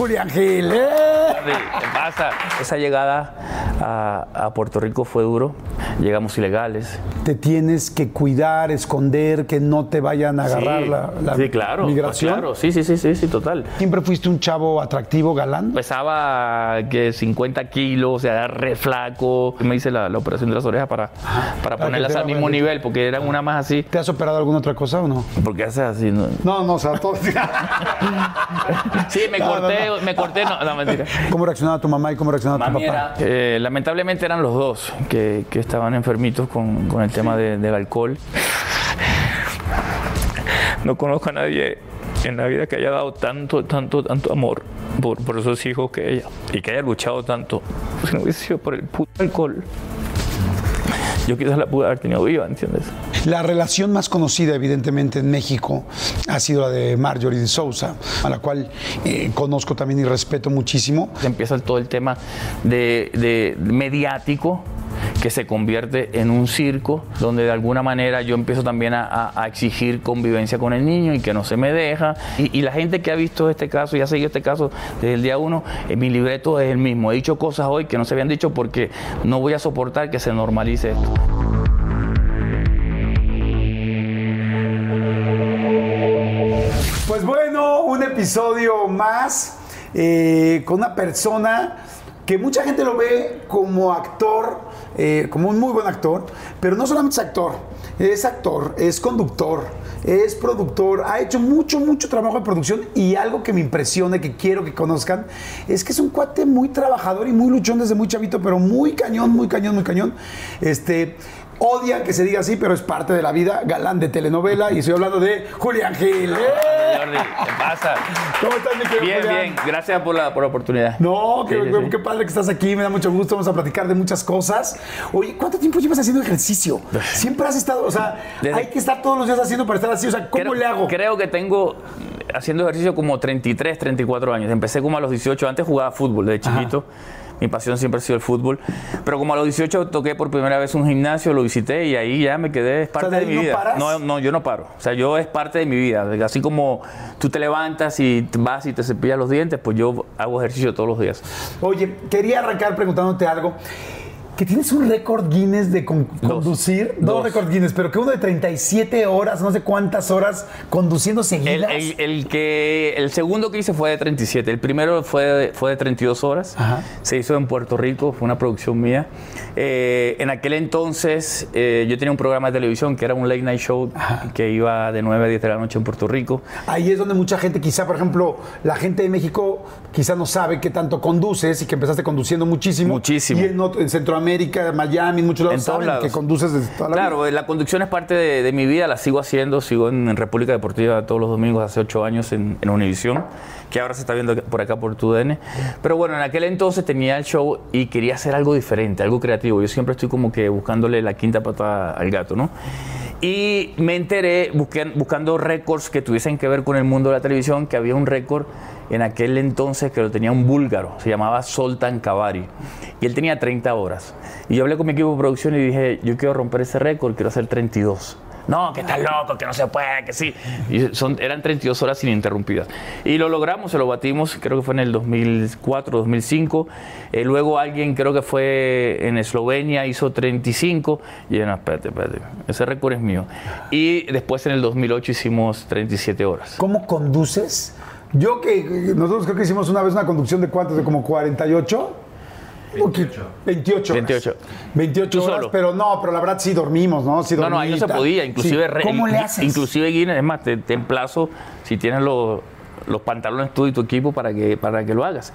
Julián Gil. ¿Qué pasa? Esa llegada a, a Puerto Rico fue duro. Llegamos ilegales. Te tienes que cuidar, esconder, que no te vayan a agarrar sí, la, la sí, claro, migración. Claro, sí, sí, sí, sí, sí, total. ¿Siempre fuiste un chavo atractivo, galán? Pesaba que 50 kilos, o sea, era re flaco. Me hice la, la operación de las orejas para, para que ponerlas al mismo nivel, porque eran una más así. ¿Te has operado alguna otra cosa o no? Porque haces así, ¿no? No, no, o sea, todo. Sí, me No, no, corté, no. me corté, no, no, mentira. ¿Cómo reaccionaba tu mamá y cómo reaccionaba tu Mami papá? era- eh, lamentablemente eran los dos que, que estaban enfermitos con, con el tema de- del alcohol. No conozco a nadie en la vida que haya dado tanto, tanto, tanto amor por, por esos hijos que ella y que haya luchado tanto. Si no hubiese sido por el puto alcohol, yo quizás la pude haber tenido viva, ¿entiendes? La relación más conocida, evidentemente, en México ha sido la de Marjorie de Sousa, a la cual eh, conozco también y respeto muchísimo. Empieza todo el tema de, de mediático que se convierte en un circo donde de alguna manera yo empiezo también a, exigir convivencia con el niño y que no se me deja. Y, la gente que ha visto este caso y ha seguido este caso desde el día uno, en mi libreto es el mismo. He dicho cosas hoy que no se habían dicho porque no voy a soportar que se normalice esto. Pues bueno, un episodio más eh, con una persona que mucha gente lo ve como actor, eh, como un muy buen actor, pero no solamente es actor, es actor, es conductor, es productor, ha hecho mucho, mucho trabajo de producción y algo que me impresiona que quiero que conozcan es que es un cuate muy trabajador y muy luchón desde muy chavito, pero muy cañón, muy cañón, muy cañón. Este, odian que se diga así, pero es parte de la vida, galán de telenovela y estoy hablando de Julián Gil. ¡Eh! Jordi, ¿qué pasa? ¿Cómo estás, mi querido Bien, Julián? bien. Gracias por la, por la oportunidad. No, qué, Sí, sí. padre que estás aquí, me da mucho gusto, vamos a platicar de muchas cosas. Oye, ¿cuánto tiempo llevas haciendo ejercicio? Siempre has estado, o sea, Desde- hay que estar todos los días haciendo para estar así, o sea, ¿cómo creo, le hago? Creo que tengo haciendo ejercicio como 33, 34 años. Empecé como a los 18. Antes jugaba fútbol desde chiquito. Mi pasión siempre ha sido el fútbol. Pero como a los 18 toqué por primera vez un gimnasio, lo visité y ahí ya me quedé. Es parte ¿de mi no vida. paras? No, no, yo no paro. O sea, yo es parte de mi vida. Así como tú te levantas y vas y te cepillas los dientes, pues yo hago ejercicio todos los días. Oye, quería arrancar preguntándote algo. Que tienes un récord Guinness de con- conducir, dos Dos. récord Guinness, pero que uno de 37 horas, no sé cuántas horas conduciendo El, seguidas. el- el que, el segundo que hice fue de 37. El primero fue de, fue de 32 horas. Ajá. Se hizo en Puerto Rico, fue una producción mía. Eh, en aquel entonces eh, yo tenía un programa de televisión que era un late night show que iba de 9 a 10 de la noche en Puerto Rico. Ahí es donde mucha gente, quizá, por ejemplo, la gente de México quizá no sabe qué tanto conduces y que empezaste conduciendo muchísimo. Muchísimo. Y en, en Centroamérica, Miami, en muchos lados En saben lados. que conduces desde toda la vida. Claro, eh, la conducción es parte de, de mi vida, la sigo haciendo, sigo en, en República Deportiva todos los domingos hace ocho años en, en Univisión, que ahora se está viendo por acá por TUDN. Pero bueno, en aquel entonces tenía el show y quería hacer algo diferente, algo creativo. Yo siempre estoy como que buscándole la quinta pata al gato, ¿no? Y me enteré busqué- buscando récords que tuviesen que ver con el mundo de la televisión, que había un récord en aquel entonces que lo tenía un búlgaro, se llamaba Soltan Kavari, y él tenía 30 horas. Y yo hablé con mi equipo de producción y dije, yo quiero romper ese récord, quiero hacer 32. No, que estás loco, que no se puede, que sí. Y son, eran 32 horas ininterrumpidas. Y lo logramos, se lo batimos, creo que fue en el 2004, 2005. Eh, luego alguien, creo que fue en Eslovenia, hizo 35. Y no, espérate, espérate, ese récord es mío. Y después en el 2008 hicimos 37 horas. ¿Cómo conduces? Yo que nosotros creo que hicimos una vez una conducción de cuántos, de como 48. 28. 28. 28. 28 Tú horas, solo. pero no, pero la verdad sí dormimos, ¿no? Sí No, no, ahí no se podía, inclusive, Sí. re- ¿Cómo le haces? inclusive Guinness, es más, te, te emplazo si tienes los, los pantalones tú y tu equipo para que, para que lo hagas.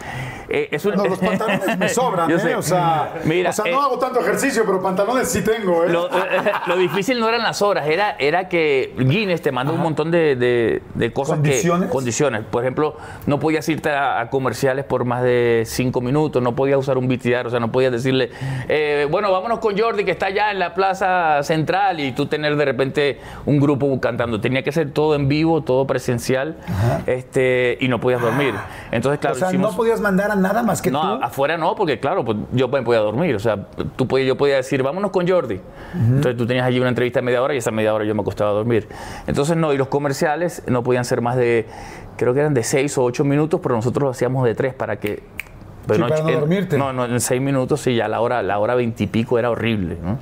Eh, es un- No, los pantalones me sobran, ¿eh? O sea, Mira, o sea eh, no hago tanto ejercicio, pero pantalones sí tengo, ¿eh? Lo, lo difícil no eran las horas, era, era que Guinness te manda un montón de, de- de cosas ¿Condiciones? que. Condiciones. Por ejemplo, no podías irte a, a comerciales por más de cinco minutos, no podías usar un VTR, o sea, no podías decirle, eh, bueno, vámonos con Jordi que está allá en la plaza central y tú tener de repente un grupo cantando. Tenía que ser todo en vivo, todo presencial. Este, eh, y no podías dormir. Entonces, claro, o sea, hicimos- no podías mandar a nada más que no, tú. afuera no, porque claro, pues, yo podía dormir. O sea, tú podías, yo podía decir, vámonos con Jordi. Entonces tú tenías allí una entrevista de media hora y esa media hora yo me acostaba a dormir. Entonces no, y los comerciales no podían ser más de, creo que eran de seis o ocho minutos, pero nosotros lo hacíamos de tres para que... Sí, para no en- dormirte. No, no, en seis minutos sí, ya la hora, la hora veintipico era horrible. ¿no?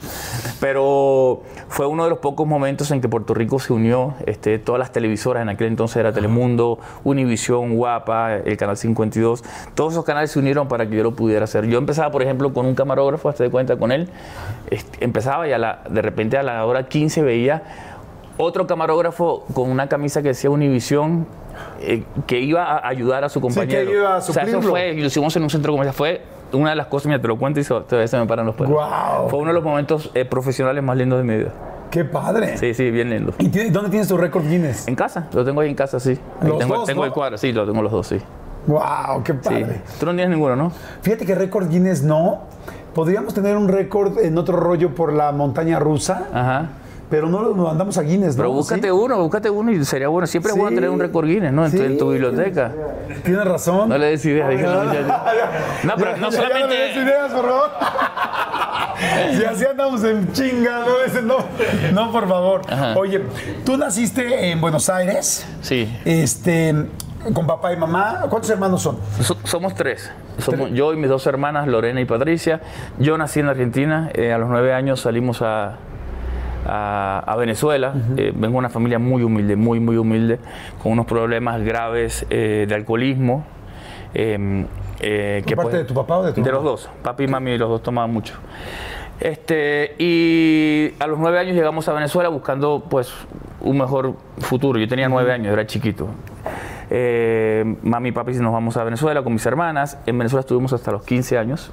Pero fue uno de los pocos momentos en que Puerto Rico se unió, este, todas las televisoras, en aquel entonces era Telemundo, Univisión, Guapa, el Canal 52, todos esos canales se unieron para que yo lo pudiera hacer. Yo empezaba, por ejemplo, con un camarógrafo, hasta de cuenta con él, este, empezaba y a la, de repente a la hora 15 veía otro camarógrafo con una camisa que decía Univisión, eh, que iba a ayudar a su compañero. iba a o sea, eso suplirlo. fue, lo hicimos en un centro comercial, fue una de las cosas, mira, te lo cuento y se, todavía se me paran los pelos. Guau. Fue uno de los momentos eh, profesionales más lindos de mi vida. Qué padre. Sí, sí, bien lindo. ¿Y tiene- dónde tienes tu récord Guinness? En casa, lo tengo ahí en casa, sí. Los tengo dos, tengo ¿no? el cuadro, sí, lo tengo los dos, sí. Wow, qué sí. padre. Tú no tienes ninguno, ¿no? Fíjate que récord Guinness no. Podríamos tener un récord en otro rollo por la montaña rusa, Ajá. Pero no lo mandamos a Guinness, Pero ¿no? búscate ¿Sí? uno, búscate uno y sería bueno. Siempre es bueno Sí. tener un récord Guinness, ¿no? En, tu, en tu Sí. biblioteca. Tienes razón. No le des ideas, dije, no, ya- No, pero Ya- no ya no le des solamente. ideas, por favor. si así andamos en chinga, no, no, no, por favor. Ajá. Oye, tú naciste en Buenos Aires, Sí. este, con papá y mamá. ¿Cuántos hermanos son? So- somos tres. Somos yo y mis dos hermanas, Lorena y Patricia. Yo nací en Argentina. eh, a los nueve años salimos a, a- a Venezuela. Eh, vengo de una familia muy humilde, muy, muy humilde, con unos problemas graves eh, de alcoholismo. eh, eh, ¿Por parte de tu papá o de tu De mamá? los dos. Papi y mami, los dos tomaban mucho. Este, y a los nueve años llegamos a Venezuela buscando pues un mejor futuro. Yo tenía nueve años, era chiquito. Eh, mami y papi nos vamos a Venezuela con mis hermanas. En Venezuela estuvimos hasta los 15 años.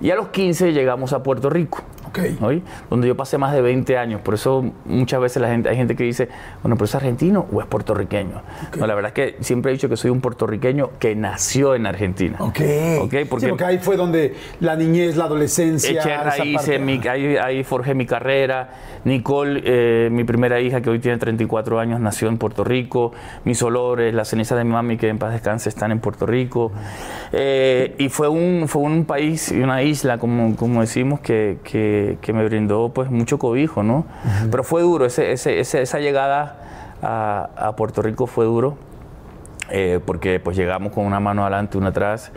Y a los 15 llegamos a Puerto Rico. Ok. ¿oí? Donde yo pasé más de 20 años. Por eso muchas veces la gente, hay gente que dice, bueno, pero es argentino o es puertorriqueño. No, la verdad es que siempre he dicho que soy un puertorriqueño que nació en Argentina. Ok. Ok, Sí, porque- ahí fue donde la niñez, la adolescencia. Eché esa raíces, parte. mi- ahí, ahí forjé mi carrera. Nicole, eh, mi primera hija, que hoy tiene 34 años, nació en Puerto Rico. Mis olores, las cenizas de mi mami, que en paz descanse, están en Puerto Rico. Eh, y fue un, fue un país y una isla, como, como decimos, que, que- que me brindó pues, mucho cobijo, ¿no? Pero fue duro, ese, ese- esa llegada a, a Puerto Rico fue duro. eh, porque pues llegamos con una mano adelante, una atrás,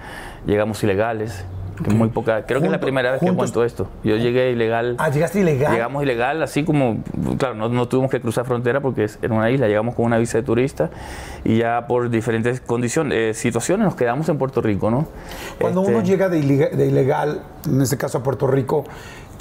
llegamos ilegales, que muy poca, creo que es la primera vez que juntos- cuento esto. Yo llegué ilegal, Ah, llegaste ilegal. llegamos ilegal, así como, claro, no, no tuvimos que cruzar frontera porque es- era una isla, llegamos con una visa de turista y ya por diferentes condiciones, eh, situaciones nos quedamos en Puerto Rico, ¿no? Cuando Este, uno llega de, ilega- de ilegal, en este caso a Puerto Rico,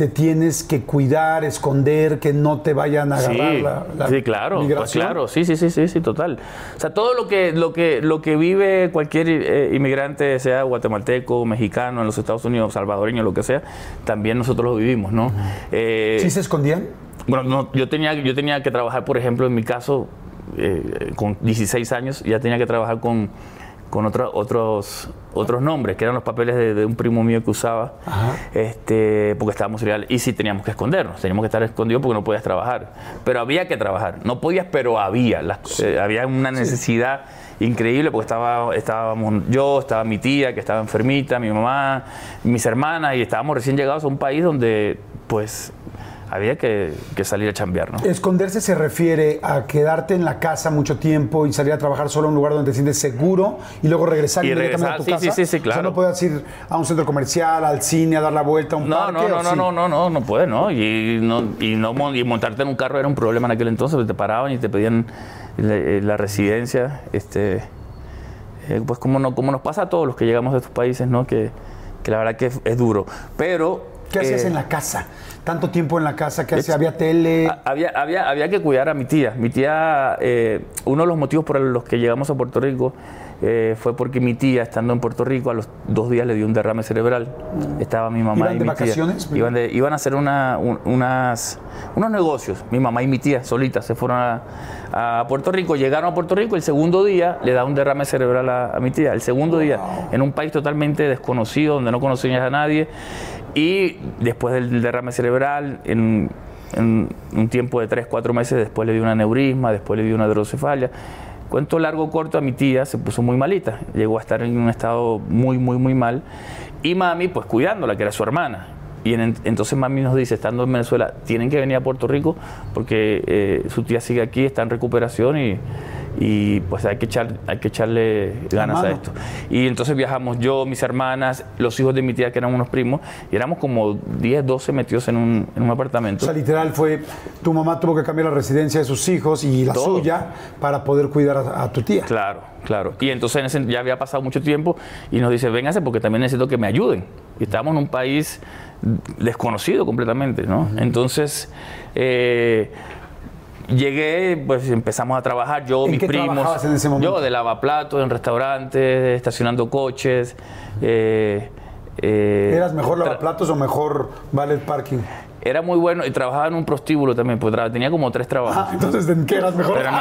te tienes que cuidar, esconder, que no te vayan a agarrar Sí, la, la sí, claro, pues claro, sí, sí, sí, sí, sí, total. O sea, todo lo que, lo que, lo que vive cualquier eh, inmigrante, sea guatemalteco, mexicano, en los Estados Unidos, salvadoreño, lo que sea, también nosotros lo vivimos, ¿no? Eh, ¿Sí se escondían? bueno, no, yo, tenía, yo tenía que trabajar, por ejemplo, en mi caso, eh, con 16 años, ya tenía que trabajar con, con otra- otros, otros nombres, que eran los papeles de, de un primo mío que usaba, este, porque estábamos ilegal. Y sí teníamos que escondernos, teníamos que estar escondidos porque no podías trabajar. Pero había que trabajar, no podías, pero había. Las- eh, había una necesidad increíble porque estaba, estábamos yo, estaba mi tía que estaba enfermita, mi mamá, mis hermanas, y estábamos recién llegados a un país donde, pues, había que, que salir a chambear, ¿no? Esconderse se refiere a quedarte en la casa mucho tiempo y salir a trabajar solo en un lugar donde te sientes seguro y luego regresar Y inmediatamente regresar, a tu sí, casa. sí, sí, sí, O sea, claro. no puedes ir a un centro comercial, al cine, a dar la vuelta a un No, parque. no, no, ¿o no, sí? no, no, no, no puede, ¿no? Y, no, y, no y montarte en un carro era un problema en aquel entonces, porque te paraban y te pedían la, eh, la residencia, este, eh, pues como, no, como nos pasa a todos los que llegamos de estos países, ¿no? Que, que la verdad que es, es duro. Pero... ¿Qué hacías eh, en la casa? Tanto tiempo en la casa, ¿qué hacías? ¿Había tele? Ha- Había, había, había que cuidar a mi tía. Mi tía, eh, uno de los motivos por los que llegamos a Puerto Rico eh, fue porque mi tía, estando en Puerto Rico, a los dos días le dio un derrame cerebral. Estaba mi mamá ¿Iban y de mi vacaciones? tía. Iban, de- iban a hacer una- un- unas, unos negocios. Mi mamá y mi tía solitas se fueron a, a Puerto Rico. Llegaron a Puerto Rico. El segundo día le da un derrame cerebral a, a mi tía. El segundo día, en un país totalmente desconocido, donde no conocías a nadie. Y después del derrame cerebral, en, un tiempo de 3, 4 meses, después le dio una neurisma, después le dio una hidrocefalia. Cuento largo, corto, a mi tía se puso muy malita. Llegó a estar en un estado muy, muy, muy mal. Y mami, pues cuidándola, que era su hermana. Y en- entonces mami nos dice, estando en Venezuela, tienen que venir a Puerto Rico porque eh, su tía sigue aquí, está en recuperación y, y, pues hay que, echar, hay que echarle ganas a esto. Y entonces viajamos yo, mis hermanas, los hijos de mi tía que eran unos primos, y éramos como 10, 12 metidos en un, en un O apartamento. sea, literal fue, tu mamá tuvo que cambiar la residencia de sus hijos y la Todo. suya para poder cuidar a, a tu tía. Claro, claro. Y entonces en ese- ya había pasado mucho tiempo y nos dice, véngase porque también necesito que me ayuden. Y estábamos en un país desconocido completamente, ¿no? Entonces, eh, llegué, pues empezamos a trabajar, yo, ¿En mis qué primos. en ese momento? Yo de lavaplatos, en restaurantes, estacionando coches. eh, eh, ¿Eras mejor lavaplatos o mejor valet parking? Era muy bueno y trabajaba en un prostíbulo también, pues tenía como tres trabajos. Ah, entonces, ¿en qué eras mejor? Pero no.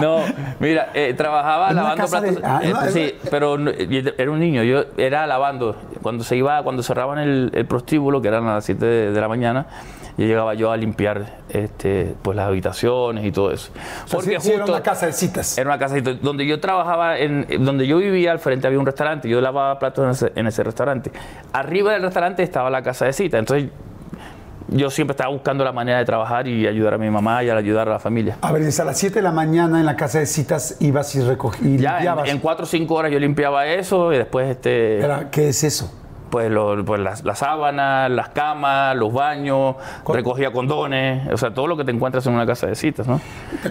no, mira, eh, trabajaba ¿En una lavando de- platos. ah, eh, no, sí, pero no, era un niño, yo era lavando. Cuando se iba, cuando cerraban el, el prostíbulo, que eran a las 7 de, de la mañana, yo llegaba yo a limpiar este, pues las habitaciones y todo eso. O sea, sí- era una casa de citas. Era una casa donde yo trabajaba, en, donde yo vivía, al frente había un restaurante. Yo lavaba platos en ese, en ese restaurante. Arriba del restaurante estaba la casa de cita. Entonces, yo siempre estaba buscando la manera de trabajar y ayudar a mi mamá y ayudar a la familia. A ver, desde a las 7 de la mañana en la casa de citas ibas y recogías y Ya limpiabas. en, en cuatro o cinco horas yo limpiaba eso y después este Era, ¿Qué es eso? Pues, lo- pues las, las sábanas, las camas, los baños, Con- recogía condones, o sea, todo lo que te encuentras en una casa de citas, ¿no?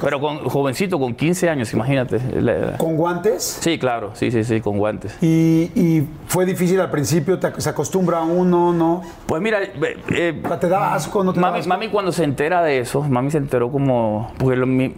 Pero con jovencito, con 15 años, imagínate. la edad. ¿Con guantes? Sí, claro, sí, sí, sí, con guantes. Y, y fue difícil al principio, te- se acostumbra uno, ¿no? Pues mira, eh, eh, ¿Te da asco, no te da mami, asco? mami cuando se entera de eso, mami se enteró como, porque lo- mi,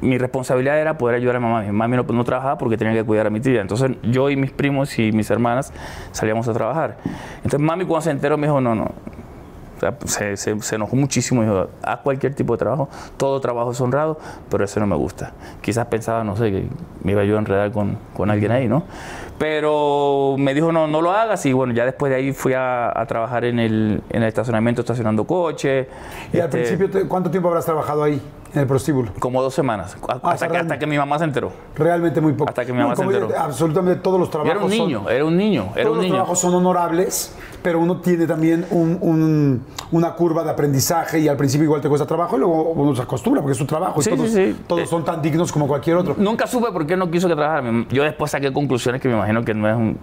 mi responsabilidad era poder ayudar a mamá. Mi mami no, trabajaba porque tenía que cuidar a mi tía. Entonces yo y mis primos y mis hermanas salíamos a trabajar. Entonces mami cuando se enteró me dijo, no, no. O sea, se, se- se enojó muchísimo y dijo, haz cualquier tipo de trabajo, todo trabajo es honrado, pero ese no me gusta. Quizás pensaba, no sé, que me iba yo a enredar con, con alguien ahí, ¿no? Pero me dijo, no, no lo hagas y bueno, ya después de ahí fui a, a trabajar en el, en el estacionamiento estacionando coches. Y al Este, principio, ¿cuánto tiempo habrás trabajado ahí, en el prostíbulo? Como dos semanas, a- hasta, que, hasta que mi mamá se enteró. Realmente muy poco. Hasta que mi mamá se yo- enteró. absolutamente todos los trabajos era un niño, son, era un niño, era todos un los niño. trabajos son honorables, pero uno tiene también un- un- una curva de aprendizaje y al principio igual te cuesta trabajo y luego uno se acostumbra porque es su trabajo y Sí, todos, sí, sí. todos Eh, son tan dignos como cualquier otro. Nunca supe por qué no quiso que trabajara. Yo después saqué conclusiones que me imagino que no es un,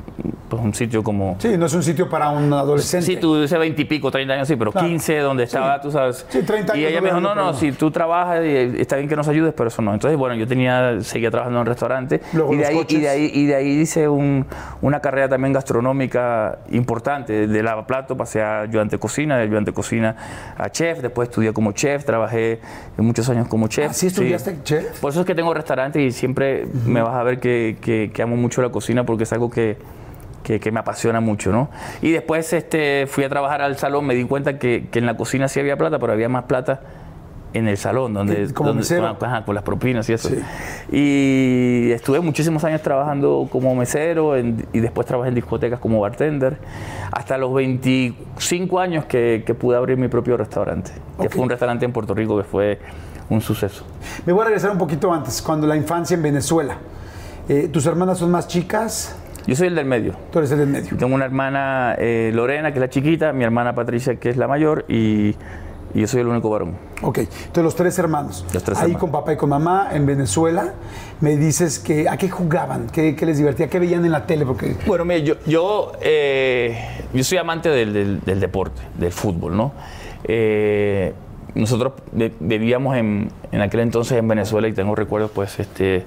pues, un sitio como... Sí, no es un sitio para un adolescente. Sí, tú dices 20 y pico, 30 años, sí, pero Claro. 15 donde estaba, tú sabes. Sí, 30 Y años ella no me dijo, no, no, si tú trabajas, está bien que nos ayudes, pero eso no. Entonces, bueno, yo tenía, seguía trabajando en un restaurante. Luego y, de ahí, y, de ahí, y de ahí hice un- una carrera también gastronómica importante. De lavaplato pasé a ayudante de cocina, de ayudante de cocina a chef, después estudié como chef, trabajé muchos años como chef. ¿Ah, sí estudiaste chef? Por eso es que tengo restaurante y siempre me vas a ver que, que- que amo mucho la cocina porque es algo que, que- que me apasiona mucho, ¿no? Y después este, fui a trabajar al salón, me di cuenta que, que en la cocina sí había plata, pero había más plata en el salón, donde, como donde- con, ajá, con las propinas y eso. Sí. Y estuve muchísimos años trabajando como mesero en- y después trabajé en discotecas como bartender, hasta los 25 años que, que pude abrir mi propio restaurante, que Ok. fue un restaurante en Puerto Rico que fue un suceso. Me voy a regresar un poquito antes, cuando la infancia en Venezuela. Eh, ¿Tus hermanas son más chicas? Yo soy el del medio. Tú eres el del medio. Tengo una hermana eh, Lorena, que es la chiquita, mi hermana Patricia, que es la mayor, y, y yo soy el único varón. Ok, entonces los tres hermanos. Los tres Ahí hermanos. con papá y con mamá en Venezuela. Me dices que a qué jugaban, qué, qué les divertía, qué veían en la tele, porque Bueno, mire, yo, yo, eh, yo soy amante del, del- del deporte, del fútbol, ¿no? Eh, nosotros vi- vivíamos en, en aquel entonces en Venezuela y tengo recuerdos, pues, este,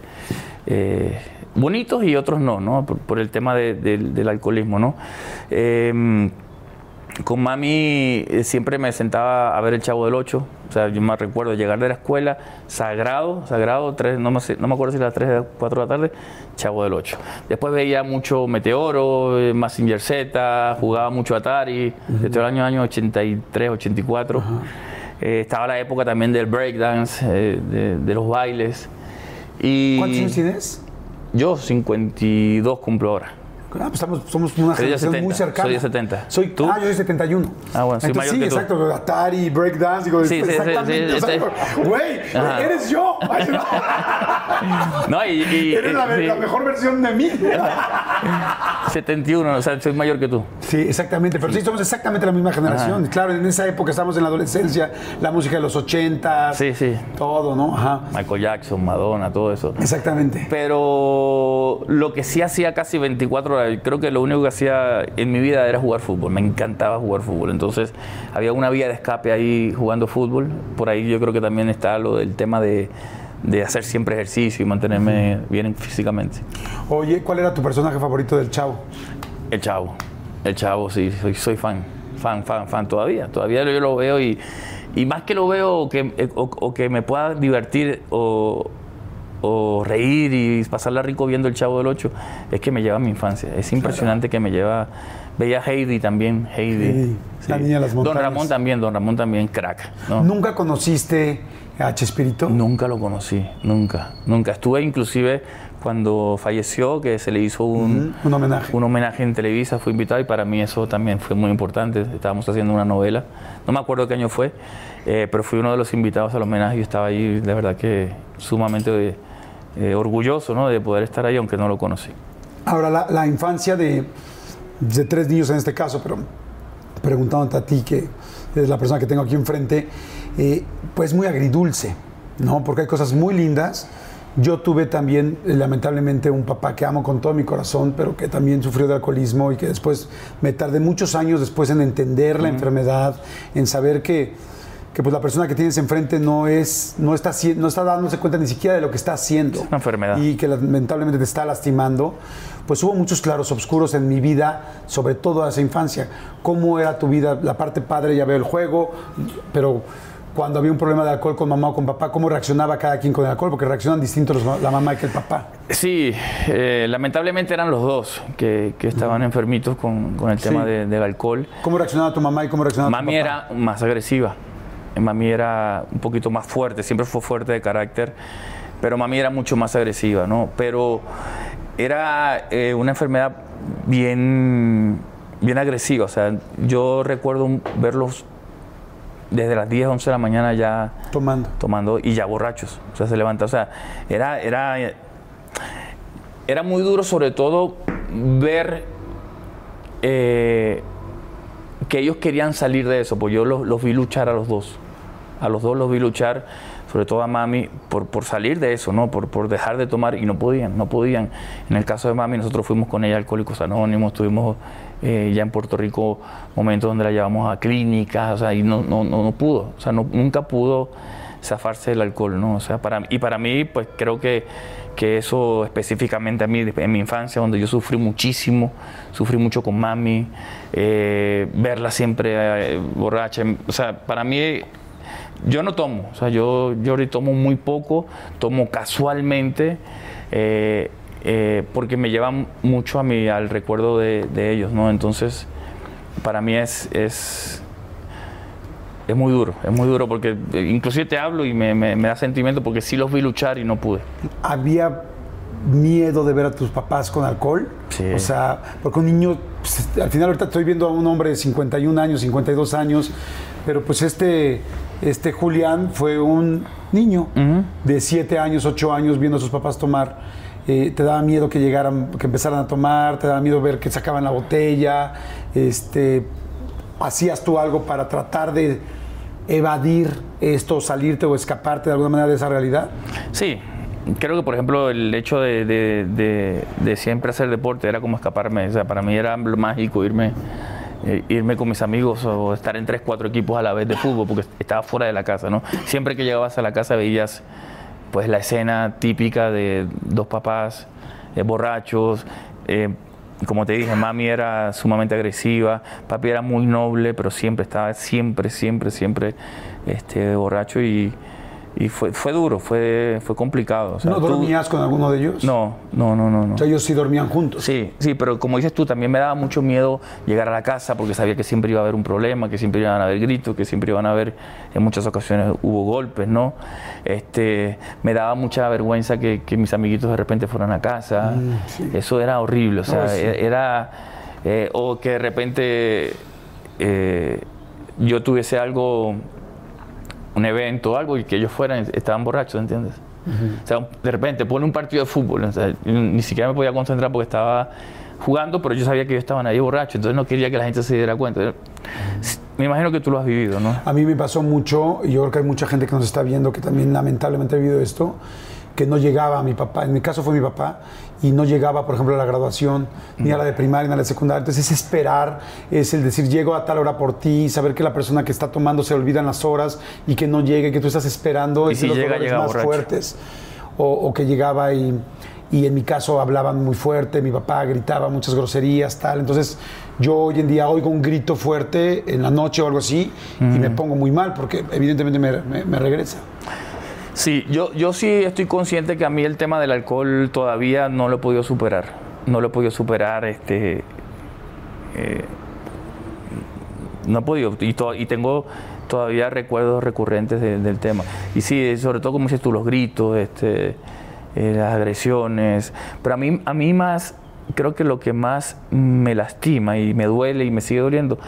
eh, bonitos y otros no, ¿no? Por, por el tema de- del- del alcoholismo, ¿no? Eh, con mami eh, siempre me sentaba a ver el Chavo del Ocho. O sea, yo me recuerdo llegar de la escuela, sagrado, sagrado, tres, no, me, no me acuerdo si era las 3 o 4 de la tarde, Chavo del Ocho. Después veía mucho Meteoro, eh, Mazinger Z, jugaba mucho Atari, desde el año, año 83, 84. Eh, estaba la época también del breakdance, eh, de, de los bailes. Y ¿cuántos años tienes? Yo 52 cumplo ahora. Ah, pues estamos, somos una generación 70, muy cercana. soy de 70. Soy, ¿Tú? Ah, yo soy 71. Ah, bueno, soy Entonces, mayor sí, que tú. exacto. Atari, breakdance, digo, Sí, sí, exactamente. sí, sí. Güey, eres yo. no, y, y- Eres la mejor versión de mí. 71, o sea, soy mayor que tú. Sí, exactamente, pero sí, somos exactamente la misma generación. Claro, en esa época estamos en la adolescencia, la música de los 80, Sí, sí. todo, ¿no? Ajá. Michael Jackson, Madonna, todo eso. Exactamente. Pero lo que sí hacía casi 24 horas, creo que lo único que hacía en mi vida era jugar fútbol. Me encantaba jugar fútbol. Entonces había una vía de escape ahí jugando fútbol. Por ahí yo creo que también está lo del tema de, de hacer siempre ejercicio y mantenerme bien físicamente. Oye, ¿cuál era tu personaje favorito del Chavo? El chavo, el chavo, sí, soy, soy fan, fan, fan, fan todavía. Todavía yo lo veo y, y más que lo veo que, o, o que me pueda divertir o, o reír y pasarla rico viendo el chavo del 8, es que me lleva a mi infancia. Es impresionante que me lleva. Veía Heidi también, Heidi. Heidi, la niña de las Don montañas. Ramón también, Don Ramón también, crack. ¿no? ¿Nunca conociste a Chespirito? Nunca lo conocí, nunca, nunca. Estuve inclusive cuando falleció, que se le hizo un, Un homenaje. un homenaje en Televisa, fui invitado y para mí eso también fue muy importante. Estábamos haciendo una novela, no me acuerdo qué año fue, eh, pero fui uno de los invitados al homenaje y estaba ahí, de verdad que sumamente eh, orgulloso ¿no? de poder estar ahí, aunque no lo conocí. Ahora, la, la infancia de, de tres niños en este caso, pero preguntándote a ti, que eres la persona que tengo aquí enfrente, eh, pues muy agridulce, ¿no? Porque hay cosas muy lindas. Yo tuve también, eh, lamentablemente, un papá que amo con todo mi corazón, pero que también sufrió de alcoholismo y que después me tardé muchos años después en entender la enfermedad, en saber que, que pues la persona que tienes enfrente no es no está no está dándose cuenta ni siquiera de lo que está haciendo una enfermedad. y que lamentablemente te está lastimando pues hubo muchos claros oscuros en mi vida sobre todo esa infancia cómo era tu vida la parte padre ya veo el juego pero cuando había un problema de alcohol con mamá o con papá cómo reaccionaba cada quien con el alcohol porque reaccionan distintos la mamá que el papá Sí, eh, lamentablemente eran los dos que, que estaban enfermitos con, con el tema Sí. de- del alcohol. cómo reaccionaba tu mamá y cómo reaccionaba Mami tu papá era más agresiva. Mami era un poquito más fuerte, siempre fue fuerte de carácter, pero mami era mucho más agresiva, ¿no? Pero era eh, una enfermedad bien, bien agresiva. O sea, yo recuerdo verlos desde las 10, 11 de la mañana ya tomando tomando y ya borrachos. O sea, se levanta. O sea, era, era, era muy duro, sobre todo, ver eh, que ellos querían salir de eso, pues yo los, los vi luchar a los dos. A los dos los vi luchar, sobre todo a mami, por, por salir de eso, ¿no? Por, por dejar de tomar y no podían, no podían. En el caso de mami, nosotros fuimos con ella Alcohólicos Anónimos, tuvimos eh, ya en Puerto Rico momentos donde la llevamos a clínicas, o sea, y no, no, no, no pudo, o sea, no- nunca pudo zafarse del alcohol, ¿no? O sea, para, y para mí, pues creo que, que eso específicamente a mí, en mi infancia, donde yo sufrí muchísimo, sufrí mucho con mami, eh, verla siempre eh, borracha, o sea, para mí, yo no tomo, o sea, yo, yo ahorita tomo muy poco, tomo casualmente, eh, eh, porque me llevan mucho a mí, al recuerdo de, de ellos, ¿no? Entonces, para mí es... es es muy duro, es muy duro porque eh, inclusive te hablo y me, me- me da sentimiento porque sí los vi luchar y no pude. había miedo de ver a tus papás con alcohol Sí. o sea porque un niño pues, al final ahorita estoy viendo a un hombre de 51 años 52 años pero pues este este Julián fue un niño de 7 años 8 años viendo a sus papás tomar. Eh, te daba miedo que llegaran que empezaran a tomar te daba miedo ver que sacaban la botella. Este hacías tú algo para tratar de evadir esto salirte o escaparte de alguna manera de esa realidad Sí, creo que por ejemplo el hecho de, de- de- de siempre hacer deporte era como escaparme, o sea, para mí era lo mágico irme, irme con mis amigos o estar en tres, cuatro equipos a la vez de fútbol porque estaba fuera de la casa, ¿no? Siempre que llegabas a la casa veías pues la escena típica de dos papás eh, borrachos, eh, como te dije, mami era sumamente agresiva, papi era muy noble, pero siempre estaba, siempre, siempre, siempre este, borracho y, y fue, fue duro, fue, fue complicado. o sea, ¿No tú- dormías con alguno de ellos? No, no, no, no. no. O sea, ellos sí dormían juntos. Sí, sí, pero como dices tú, también me daba mucho miedo llegar a la casa porque sabía que siempre iba a haber un problema, que siempre iban a haber gritos, que siempre iban a haber, en muchas ocasiones hubo golpes, ¿no? Este, me daba mucha vergüenza que, que mis amiguitos de repente fueran a casa. Eso era horrible, o sea, Oh, sí. e- era. eh, o que de repente eh, yo tuviese algo, un evento o algo y que ellos fueran, estaban borrachos, ¿entiendes? O sea, de repente pone un partido de fútbol, o sea, ni siquiera me podía concentrar porque estaba jugando, pero yo sabía que yo estaba ahí borracho, entonces no quería que la gente se diera cuenta. Me imagino que tú lo has vivido, ¿no? A mí me pasó mucho, y yo creo que hay mucha gente que nos está viendo que también lamentablemente ha vivido esto, que no llegaba a mi papá, en mi caso fue mi papá, y no llegaba, por ejemplo, a la graduación, ni a la de primaria, ni a la de secundaria. Entonces es esperar, es el decir, llego a tal hora por ti, saber que la persona que está tomando se olvidan las horas y que no llegue, que tú estás esperando, Y es si los llega, más borracho. fuertes. O, o que llegaba y, y en mi caso hablaban muy fuerte, mi papá gritaba muchas groserías, tal. Entonces yo hoy en día oigo un grito fuerte en la noche o algo así y me pongo muy mal porque evidentemente me, me- me regresa. Sí, yo, yo sí estoy consciente que a mí el tema del alcohol todavía no lo he podido superar. No lo he podido superar, este. eh, no he podido. Y, to- y tengo todavía recuerdos recurrentes de- del tema. Y sí, sobre todo como dices tú, los gritos, este, eh, las agresiones. Pero a mí, a mí más, creo que lo que más me lastima y me duele y me sigue doliendo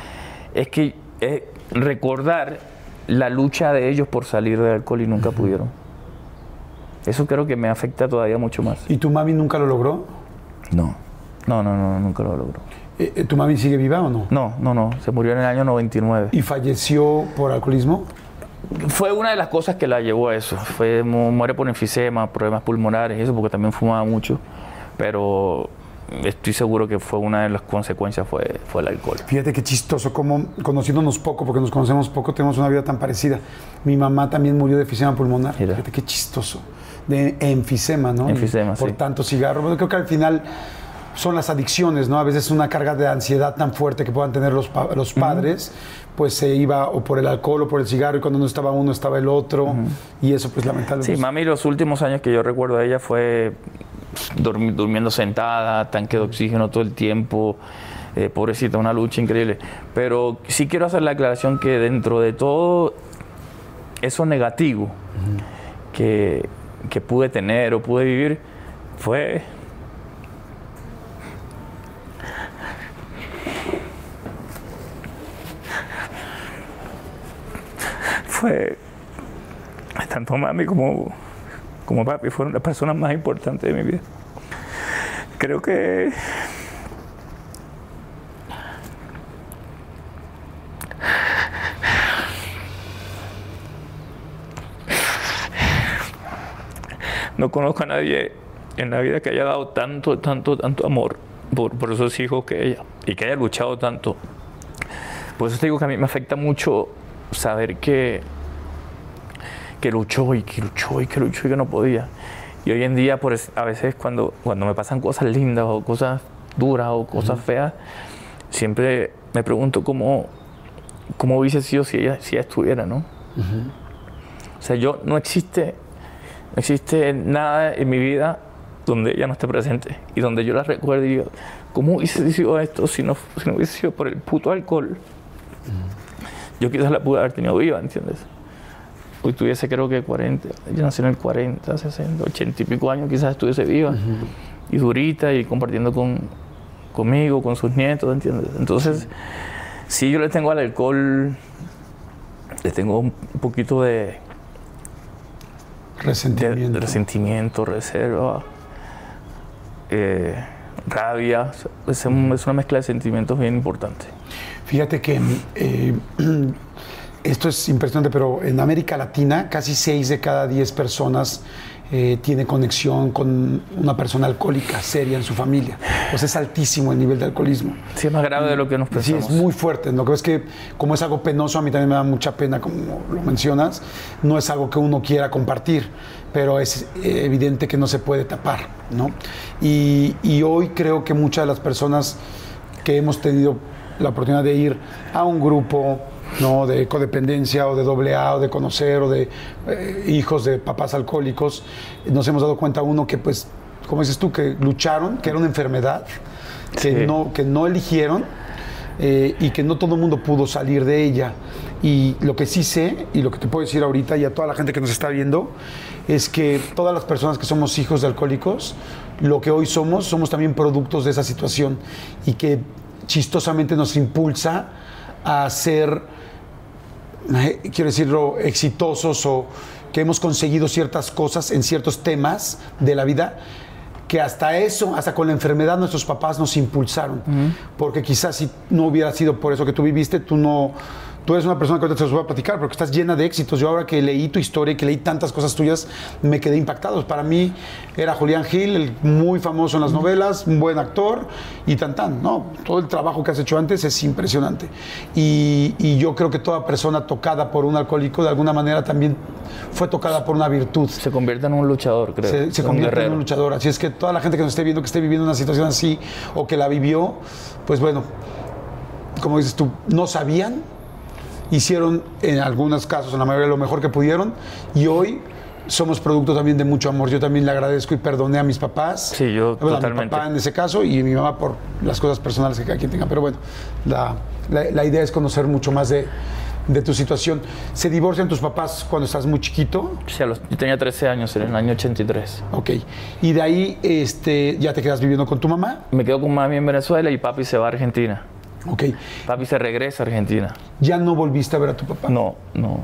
es que es recordar la lucha de ellos por salir del alcohol y nunca pudieron. Eso creo que me afecta todavía mucho más. ¿Y tu mami nunca lo logró? No, no, no, no nunca lo logró. Eh, eh, ¿Tu mami sigue viva o no? No, no, no, se murió en el año 99. ¿Y falleció por alcoholismo? Fue una de las cosas que la llevó a eso. Fue mu- muere por enfisema, problemas pulmonares eso, porque también fumaba mucho. Pero estoy seguro que fue una de las consecuencias fue, fue el alcohol. Fíjate qué chistoso, como conociéndonos poco, porque nos conocemos poco, tenemos una vida tan parecida. Mi mamá también murió de enfisema pulmonar. Mira. Fíjate qué chistoso. De enfisema, ¿no? Enfisema, Por sí. tanto cigarro. Bueno, creo que al final son las adicciones, ¿no? A veces una carga de ansiedad tan fuerte que puedan tener los, pa- los padres, pues se iba o por el alcohol o por el cigarro y cuando no estaba uno estaba el otro. Y eso pues lamentablemente. Sí, mami, los últimos años que yo recuerdo de ella fue durmiendo sentada, tanque de oxígeno todo el tiempo. eh, pobrecita, una lucha increíble. Pero sí quiero hacer la aclaración que dentro de todo eso negativo que, que pude tener o pude vivir fue fue tanto mami como, como papi fueron las personas más importantes de mi vida. Creo que no conozco a nadie en la vida que haya dado tanto, tanto, tanto amor por, por esos hijos que ella y que haya luchado tanto. Por eso te digo que a mí me afecta mucho saber que, que luchó y que luchó y que luchó y que no podía. Y hoy en día, pues, a veces cuando, cuando me pasan cosas lindas o cosas duras o cosas feas, siempre me pregunto cómo, cómo hubiese sido si ella, si ella estuviera, ¿no? O sea, yo no existe, no existe nada en mi vida donde ella no esté presente y donde yo la recuerde y diga, ¿cómo hubiese sido esto si no, si no hubiese sido por el puto alcohol? Yo quizás la pude haber tenido viva, ¿entiendes? Hoy tuviese creo que 40, ella nació en el 40, 60, 80 y pico años, quizás estuviese viva y durita y compartiendo con, conmigo, con sus nietos, ¿entiendes? Entonces, si yo le tengo al alcohol, le tengo un poquito de- Resentimiento. de resentimiento, reserva, eh, rabia. Es, un- es una mezcla de sentimientos bien importante. Fíjate que eh, esto es impresionante, pero en América Latina casi 6 de cada 10 personas eh, tiene conexión con una persona alcohólica seria en su familia. Pues es altísimo el nivel de alcoholismo. Sí, es más grave de lo que nos Sí, pensamos. es muy fuerte. Lo que es que, como es algo penoso, a mí también me da mucha pena, como lo mencionas, no es algo que uno quiera compartir, pero es eh, evidente que no se puede tapar, ¿no? Y, y hoy creo que muchas de las personas que hemos tenido la oportunidad de ir a un grupo, ¿no? de codependencia o de doble A o de conocer o de eh, hijos de papás alcohólicos, nos hemos dado cuenta uno que pues, como dices tú, que lucharon, que era una enfermedad, que, Sí. no, que no eligieron eh, y que no todo el mundo pudo salir de ella. Y lo que sí sé, y lo que te puedo decir ahorita y a toda la gente que nos está viendo, es que todas las personas que somos hijos de alcohólicos, lo que hoy somos, somos también productos de esa situación y que chistosamente nos impulsa a ser, quiero decirlo, exitosos o que hemos conseguido ciertas cosas en ciertos temas de la vida que hasta eso, hasta con la enfermedad, nuestros papás nos impulsaron. Porque quizás si no hubiera sido por eso que tú viviste, tú no, tú eres una persona que ahorita te los voy a platicar, porque estás llena de éxitos. Yo ahora que leí tu historia y que leí tantas cosas tuyas, me quedé impactado. Para mí era Julián Gil, el muy famoso en las novelas, un buen actor y tan tan. No, todo el trabajo que has hecho antes es impresionante. Y, y yo creo que toda persona tocada por un alcohólico, de alguna manera también fue tocada por una virtud. Se convierte en un luchador, creo. Se, se convierte en un luchador. Así es que toda la gente que nos esté viendo, que esté viviendo una situación así o que la vivió, pues bueno, como dices tú, no sabían, hicieron en algunos casos, en la mayoría, lo mejor que pudieron y hoy somos producto también de mucho amor. Yo también le agradezco y perdoné a mis papás. Sí, yo Bueno, totalmente. A mi papá en ese caso y a mi mamá por las cosas personales que cada quien tenga. Pero bueno, la, la- la idea es conocer mucho más de, de tu situación. ¿Se divorcian tus papás cuando estás muy chiquito? Sí, a los- yo tenía 13 años, en el año 83. Ok. Y de ahí este, ya te quedas viviendo con tu mamá. Me quedo con mami en Venezuela y papi se va a Argentina. Ok. Papi se regresa a Argentina. Ya no volviste a ver a tu papá. No, no.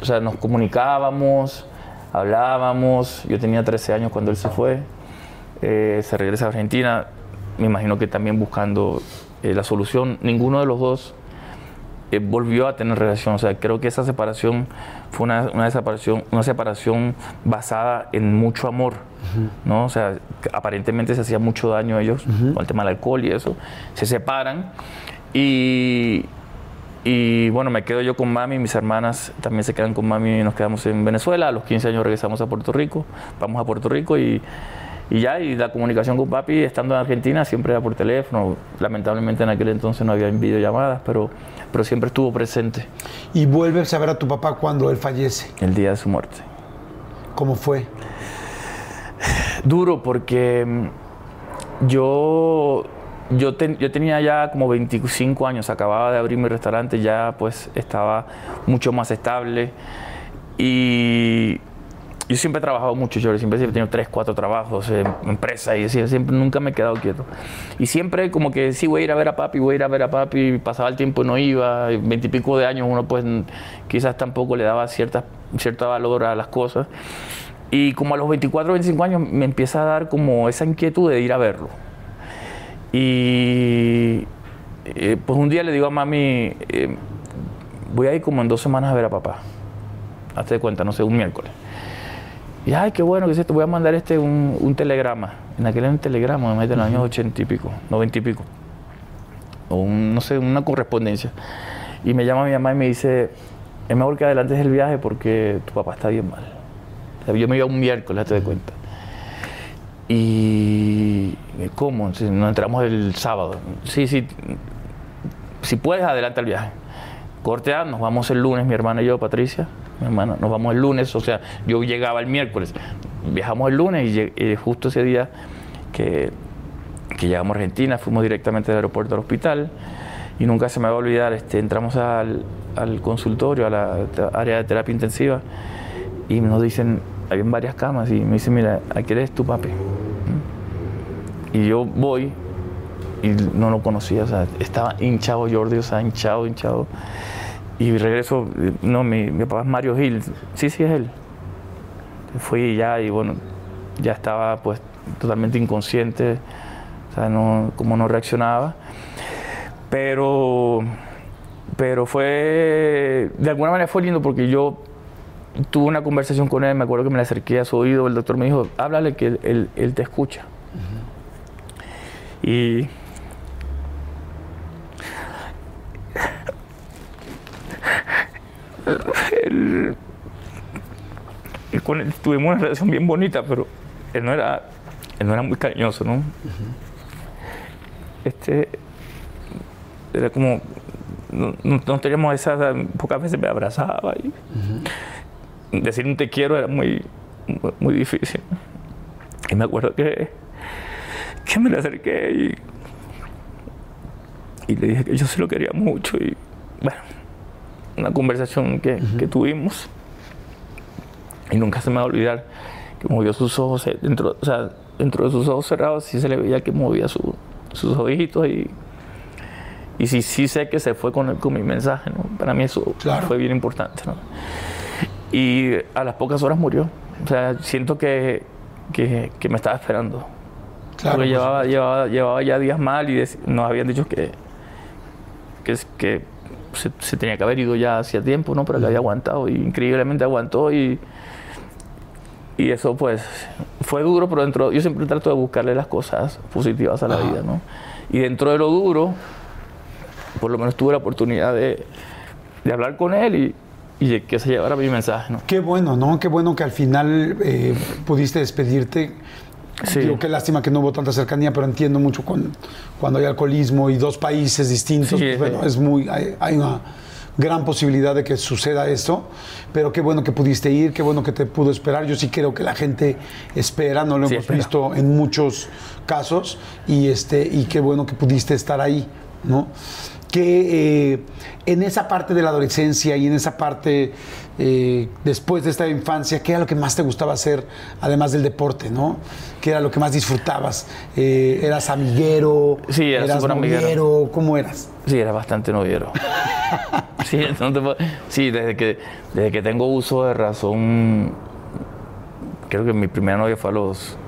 O sea, nos comunicábamos, hablábamos. Yo tenía 13 años cuando él se fue. Eh, se regresa a Argentina. Me imagino que también buscando eh, la solución. Ninguno de los dos eh, volvió a tener relación. O sea, creo que esa separación fue una, una separación, una separación basada en mucho amor. ¿no? O sea, aparentemente se hacía mucho daño a ellos con el tema del alcohol y eso. Se separan y, y bueno, me quedo yo con mami, mis hermanas también se quedan con mami y nos quedamos en Venezuela. A los 15 años regresamos a Puerto Rico, vamos a Puerto Rico y, y ya, y la comunicación con papi estando en Argentina siempre era por teléfono. Lamentablemente en aquel entonces no había videollamadas, pero, pero siempre estuvo presente Y vuelves a ver a tu papá cuando él fallece. el día de su muerte. ¿Cómo fue? Duro porque mm, yo, yo, ten- yo tenía ya como 25 años, acababa de abrir mi restaurante, ya pues estaba mucho más estable y yo siempre he trabajado mucho, yo siempre he tenido 3, 4 trabajos en empresa y siempre nunca me he quedado quieto. Y siempre como que sí, voy a ir a ver a papi, voy a ir a ver a papi, pasaba el tiempo y no iba, veintipico de años uno pues quizás tampoco le daba cierta, cierto valor a las cosas. Y como a los 24, 25 años me empieza a dar como esa inquietud de ir a verlo. Y eh, pues un día le digo a mami, eh, voy a ir como en dos semanas a ver a papá. Hazte de cuenta, no sé, un miércoles. Y ay, qué bueno que es esto, voy a mandar este un, telegrama. En aquel era un telegrama, me en los años 80 y pico, 90 y pico. O un, no sé, una correspondencia. Y me llama mi mamá y me dice, es mejor que adelantes el viaje porque tu papá está bien mal. Yo me iba un miércoles, hazte de cuenta. Y, ¿cómo? Si nos entramos el sábado. Sí, sí, si puedes, adelanta el viaje. Corte A, nos vamos el lunes, mi hermana y yo, Patricia, mi hermana, nos vamos el lunes, o sea, yo llegaba el miércoles, viajamos el lunes y, y justo ese día que, llegamos a Argentina, fuimos directamente del aeropuerto al hospital y nunca se me va a olvidar, este, entramos al, consultorio, a la área de terapia intensiva y nos dicen, había varias camas y me dicen, mira, aquí eres tu papi. Y yo voy y no lo conocía, o sea, estaba hinchado Jordi, o sea, hinchado, hinchado. Y regreso, no, mi, mi papá es Mario Gil, sí, sí es él. Fui ya y bueno, ya estaba pues totalmente inconsciente, o sea, no, como no reaccionaba. Pero, pero fue, de alguna manera fue lindo porque yo tuve una conversación con él, me acuerdo que me le acerqué a su oído, el doctor me dijo, háblale que él, él- él te escucha. Y él, con él tuvimos una relación bien bonita, pero él no era, él no era muy cariñoso, ¿no? Este era como no, no- teníamos esa pocas veces me abrazaba y decir un te quiero era muy muy, muy difícil. Y me acuerdo que que me le acerqué y y le dije que yo se lo quería mucho y bueno, una conversación que, que tuvimos y nunca se me va a olvidar que movió sus ojos eh, dentro, o sea, dentro de sus ojos cerrados sí se le veía que movía su- sus ojitos y y sí, sí sé que se fue con, con mi mensaje, ¿no? Para mí eso Claro. fue bien importante, ¿no? y a las pocas horas murió. O sea, siento que, que, que me estaba esperando. Claro, Porque por llevaba, llevaba, llevaba ya días mal y nos habían dicho que, que, que se, se tenía que haber ido ya hacía tiempo, ¿no? Pero que había aguantado y increíblemente aguantó y, y eso pues fue duro, pero dentro, yo siempre trato de buscarle las cosas positivas a la vida, ¿no? Y dentro de lo duro, por lo menos tuve la oportunidad de, de hablar con él y, y que se llevara mi mensaje, ¿no? Qué bueno, ¿no? Qué bueno que al final eh, pudiste despedirte. Sí. Digo, qué lástima que no hubo tanta cercanía, pero entiendo mucho con, cuando hay alcoholismo y dos países distintos. Sí, pues, bueno, es muy, hay, hay una gran posibilidad de que suceda esto, pero qué bueno que pudiste ir, qué bueno que te pudo esperar. Yo sí creo que la gente espera, no lo Sí, hemos espera. visto en muchos casos, y, este, y qué bueno que pudiste estar ahí, ¿no? Que eh, en esa parte de la adolescencia y en esa parte eh, después de esta infancia, ¿qué era lo que más te gustaba hacer, además del deporte, ¿no? ¿Qué era lo que más disfrutabas? Eh, ¿Eras amiguero? Sí, era ¿Eras súper amiguero. ¿Cómo eras? Sí, era bastante noviero. sí, no te puedo- sí, desde que, desde que tengo uso de razón, creo que mi primera novia fue a los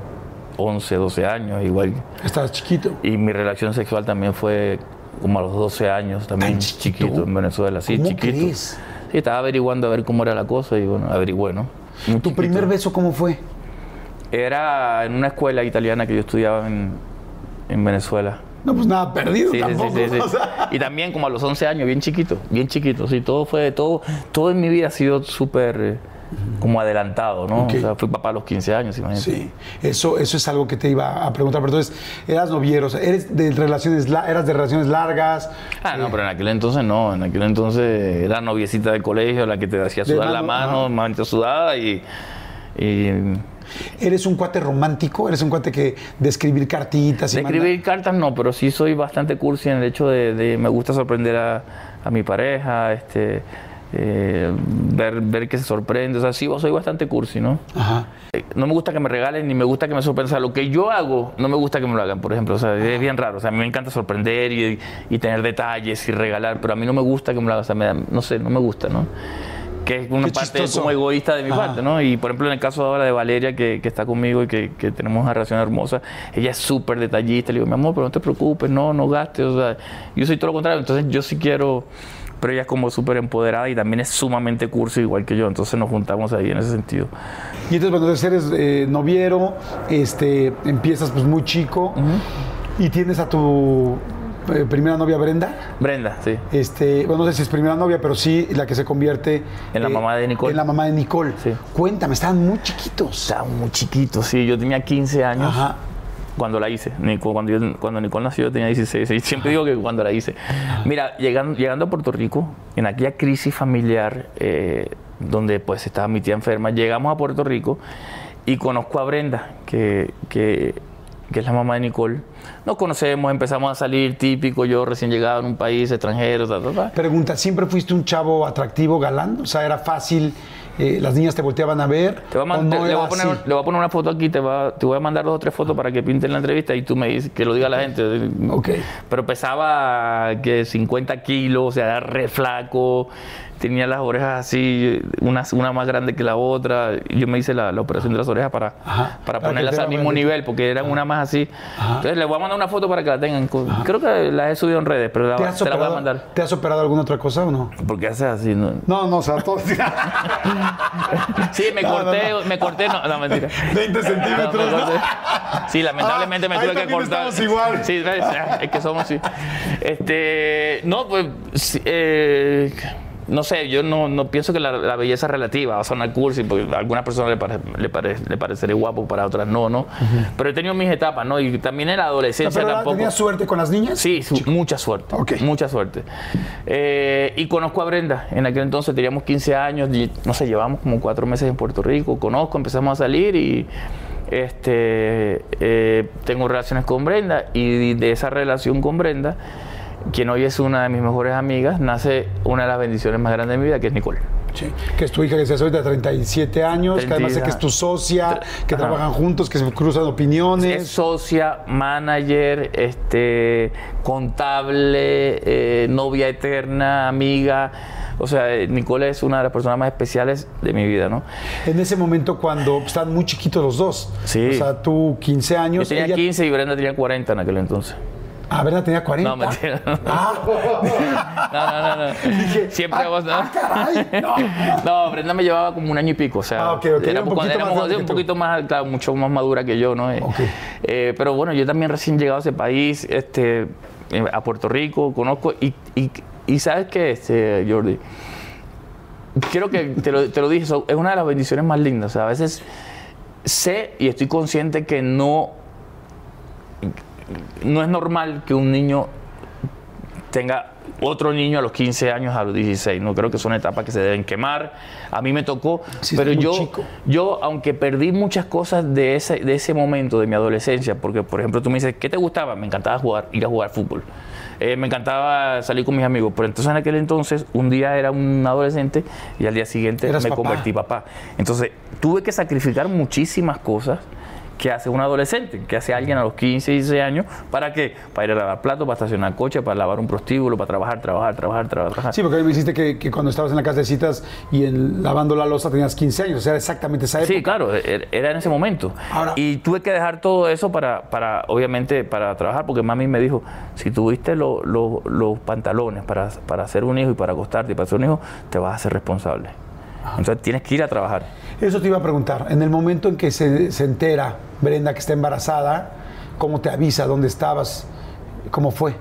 11, 12 años, igual. Estabas chiquito. Y mi relación sexual también fue como a los 12 años, también ¿Tan chiquito? chiquito en Venezuela, sí, ¿Cómo chiquito. crees? Sí, estaba averiguando a ver cómo era la cosa y bueno, averigüé, ¿no? Muy ¿Tu chiquito. primer beso cómo fue? Era en una escuela italiana que yo estudiaba en, en Venezuela. No, pues nada perdido Sí, sí, tampoco. sí, sí. Y también como a los 11 años, bien chiquito, bien chiquito. Sí, todo fue, todo, todo en mi vida ha sido súper como adelantado, ¿no? O sea, fui papá a los 15 años, imagínate. Sí, eso, eso es algo que te iba a preguntar. Pero entonces, eras noviero, o sea, eres de relaciones, la- eras de relaciones largas. Ah, no, pero en aquel entonces no. En aquel entonces era noviecita del colegio, la que te hacía De sudar la mano, manita sudada y... y Eres un cuate romántico, eres un cuate que de escribir cartitas y de manda- escribir cartas no, pero sí soy bastante cursi en el hecho de, de- me gusta sorprender a, a mi pareja, este, eh, ver, ver que se sorprende. O sea, sí, soy bastante cursi, ¿no? Ajá. Eh, No me gusta que me regalen ni me gusta que me sorprendan. O sea, lo que yo hago, no me gusta que me lo hagan, por ejemplo. O sea, es bien raro. O sea, a mí me encanta sorprender y, y tener detalles y regalar, pero a mí no me gusta que me lo hagan. O sea, me da- no sé, no me gusta, ¿no? Que es una Qué parte chistoso. como egoísta de mi Ajá. parte, ¿no? Y por ejemplo, en el caso ahora de Valeria, que, que está conmigo y que, que tenemos una relación hermosa, ella es súper detallista. Le digo, mi amor, pero no te preocupes, no, no gastes. O sea, yo soy todo lo contrario. Entonces, yo sí quiero. Pero ella es como súper empoderada y también es sumamente cursi, igual que yo. Entonces, nos juntamos ahí en ese sentido. Y entonces, entonces eres eh, noviero, este, empiezas pues muy chico y tienes a tu eh, primera novia Brenda. Brenda, sí. Este, bueno, no sé si es primera novia, pero sí la que se convierte eh, En la mamá de Nicole. En la mamá de Nicole. Sí. Cuéntame, estaban muy chiquitos. Estaba muy chiquito, sí. Yo tenía 15 años Ajá. Cuando la hice. Cuando, yo- cuando Nicole nació yo tenía 16. Y siempre digo que cuando la hice. Mira, llegando, llegando a Puerto Rico, en aquella crisis familiar eh, donde pues estaba mi tía enferma, llegamos a Puerto Rico y conozco a Brenda, que, que, que es la mamá de Nicole. Nos conocemos, empezamos a salir típico, yo recién llegado en un país extranjero, ta, ta, ta. Pregunta, ¿siempre fuiste un chavo atractivo, galán? O sea, era fácil, eh, las niñas te volteaban a ver. Te voy, a ¿o man- no te- le, voy a poner, así? le voy a poner una foto aquí, te, va- te voy a mandar dos o tres fotos para que pinten la entrevista y tú me dices que lo diga la gente. Ok. Pero pesaba que 50 kilos, o sea, re flaco, tenía las orejas así, una, una más grande que la otra. Yo me hice la, la operación de las orejas para, Ajá. para ponerlas al mismo nivel, porque eran una más así. Ajá. Entonces les voy a mandar una foto para que la tengan. Creo que las he subido en redes, pero la, ¿Te has, te la voy a mandar. ¿Te has operado alguna otra cosa o no? Porque hace así, ¿no? No, no, o sea, todo. Sí, me No, corté, no. me corté, no, no, mentira. 20 centímetros. Sí, lamentablemente Ah, me ahí tuve que cortar. igual. Sí, ¿ves? es que somos así. Este, no, pues, eh, no sé, yo no, no pienso que la, la belleza relativa, va a sonar cursi, porque a algunas personas le, pare- le, pare- le pareceré guapo, para otras no, ¿no? Pero he tenido mis etapas, ¿no? Y también en la adolescencia ¿Pero tampoco. tenías suerte con las niñas? Sí, su- mucha suerte. Mucha suerte. Eh, y conozco a Brenda. En aquel entonces teníamos 15 años, y, no sé, llevamos como cuatro meses en Puerto Rico. Conozco, empezamos a salir y este, eh, tengo relaciones con Brenda. Y de esa relación con Brenda, quien hoy es una de mis mejores amigas, nace una de las bendiciones más grandes de mi vida, que es Nicole. Sí, que es tu hija que se ahorita de 37 años, que además sé 30, que es tu socia, que ajá. trabajan juntos, que se cruzan Es opiniones. socia, manager, este, contable, eh, novia eterna, amiga. O sea, eh, Nicole es una de las personas más especiales de mi vida, ¿no? En ese momento cuando están muy chiquitos los dos. Sí. O sea, tú 15 Yo años. tenía ella- 15 y Brenda tenía 40 en aquel entonces. Ah, Brenda tenía 40. No, mentira. No, Ah, no, no. no. Dije, Siempre ah, vos, ¿no? ah, caray. No. No, Brenda me llevaba como un año y pico, o sea, Ah, era un poquito más un poquito más, claro, mucho más madura que yo, ¿no? Eh, Ok. eh, pero bueno, yo también recién llegado a ese país, este, eh, a Puerto Rico, conozco, y, y, y ¿sabes qué, este, Jordi? Quiero que te lo, te lo dije, es una de las bendiciones más lindas, o sea, a veces sé y estoy consciente que no, no es normal que un niño tenga otro niño a los 15 años, a los 16. No creo que son etapas que se deben quemar. A mí me tocó, Sí, pero yo, chico. yo, aunque perdí muchas cosas de ese, de ese momento de mi adolescencia, porque por ejemplo tú me dices, ¿qué te gustaba? Me encantaba jugar, ir a jugar fútbol. Eh, me encantaba salir con mis amigos, pero entonces en aquel entonces un día era un adolescente y al día siguiente me papá. convertí papá. Entonces tuve que sacrificar muchísimas cosas que hace un adolescente, que hace alguien a los 15, 16 años, ¿para qué? Para ir a lavar platos, para estacionar coche, para lavar un prostíbulo, para trabajar, trabajar, trabajar, trabajar. Sí, porque a mí me dijiste que, que cuando estabas en la casa de citas y en, lavando la losa tenías 15 años. O sea, era exactamente esa época. Sí, claro, er- era en ese momento. Ahora- y tuve que dejar todo eso para, para, obviamente, para trabajar, porque mami me dijo, si tuviste lo- lo- los pantalones para, para ser un hijo y para acostarte y para ser un hijo, te vas a hacer responsable. Entonces tienes que ir a trabajar. Eso te iba a preguntar. En el momento en que se, se entera Brenda que está embarazada, ¿cómo te avisa? ¿Dónde estabas? ¿Cómo fue?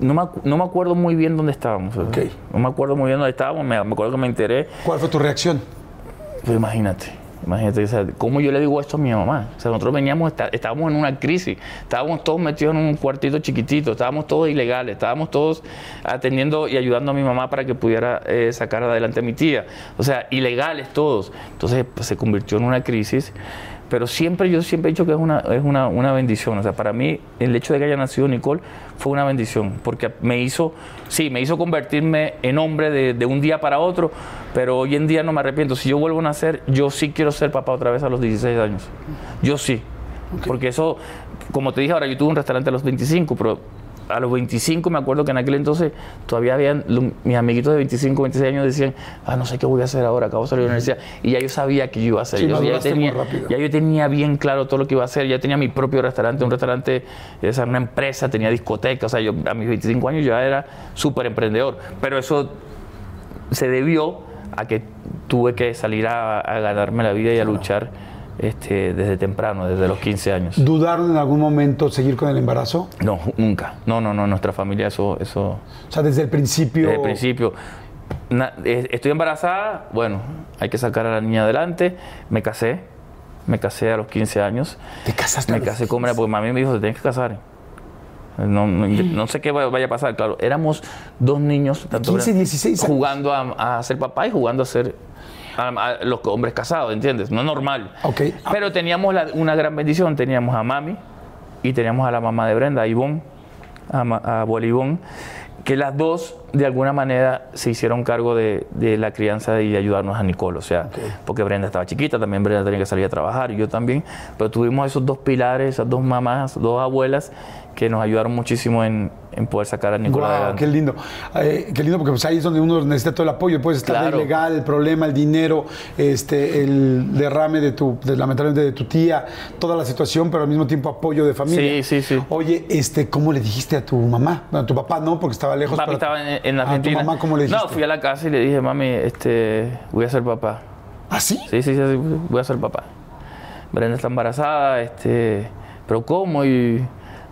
No me, no me acuerdo muy bien dónde estábamos. Ok. No me acuerdo muy bien dónde estábamos, me, me acuerdo que me enteré. ¿Cuál fue tu reacción? Pues imagínate, imagínate, o sea, ¿cómo yo le digo esto a mi mamá? O sea, nosotros veníamos, está- estábamos en una crisis, estábamos todos metidos en un cuartito chiquitito, estábamos todos ilegales, estábamos todos atendiendo y ayudando a mi mamá para que pudiera eh, sacar adelante a mi tía. O sea, ilegales todos. Entonces pues, se convirtió en una crisis. Pero siempre, yo siempre he dicho que es una, es una, una bendición. O sea, para mí el hecho de que haya nacido Nicole fue una bendición. Porque me hizo, sí, me hizo convertirme en hombre de, de un día para otro. Pero hoy en día no me arrepiento. Si yo vuelvo a nacer, yo sí quiero ser papá otra vez a los 16 años. Yo sí. Porque eso, como te dije ahora, yo tuve un restaurante a los 25, pero a los 25 me acuerdo que en aquel entonces todavía habían, mis amiguitos de 25, 26 años decían, ah, no sé qué voy a hacer ahora, acabo de salir de la universidad. Y ya yo sabía que yo iba a hacer. Sí, yo, ya, tenía, ya yo tenía bien claro todo lo que iba a hacer. Ya tenía mi propio restaurante, un restaurante, esa, una empresa, tenía discoteca. O sea, yo a mis 25 años ya era súper emprendedor. Pero eso se debió a que tuve que salir a, a ganarme la vida y a luchar este, desde temprano, desde los 15 años. ¿Dudaron en algún momento seguir con el embarazo? No, nunca. No, no, no. Nuestra familia, eso, eso O sea, desde el principio. desde el principio. Na- eh, estoy embarazada, bueno, hay que sacar a la niña adelante. Me casé, me casé a los 15 años. ¿Te casaste? Me casé con porque mami me dijo, te tienes que casar. No, no, no sé qué vaya a pasar, claro. Éramos dos niños, tanto 15, era- 16 años. jugando a, a ser papá y jugando a ser a, a los hombres casados, ¿entiendes? No es normal. Ok. Pero teníamos la- una gran bendición. Teníamos a mami y teníamos a la mamá de Brenda, a Ivonne, a, a abuela Ivonne, que las dos de alguna manera se hicieron cargo de, de la crianza y de ayudarnos a Nicole. O sea, porque Brenda estaba chiquita, también Brenda tenía que salir a trabajar y yo también. Pero tuvimos esos dos pilares, esas dos mamás, dos abuelas que nos ayudaron muchísimo en, en poder sacar a Guau, adelante. qué lindo. Eh, qué lindo porque pues ahí es donde uno necesita todo el apoyo. Puedes estar Claro. ilegal, el problema, el dinero, este, el derrame de tu, de, lamentablemente de tu tía, toda la situación, pero al mismo tiempo apoyo de familia. Sí, sí, sí. Oye, este, ¿cómo le dijiste a tu mamá? Bueno, a tu papá no, porque estaba lejos. Papi estaba en, en ¿A tu Argentina. mamá cómo le dijiste? No, fui a la casa y le dije, mami, este, voy a ser papá. ¿Ah, sí? Sí, sí, sí, sí, voy a ser papá. Brenda está embarazada, este, pero ¿cómo? Y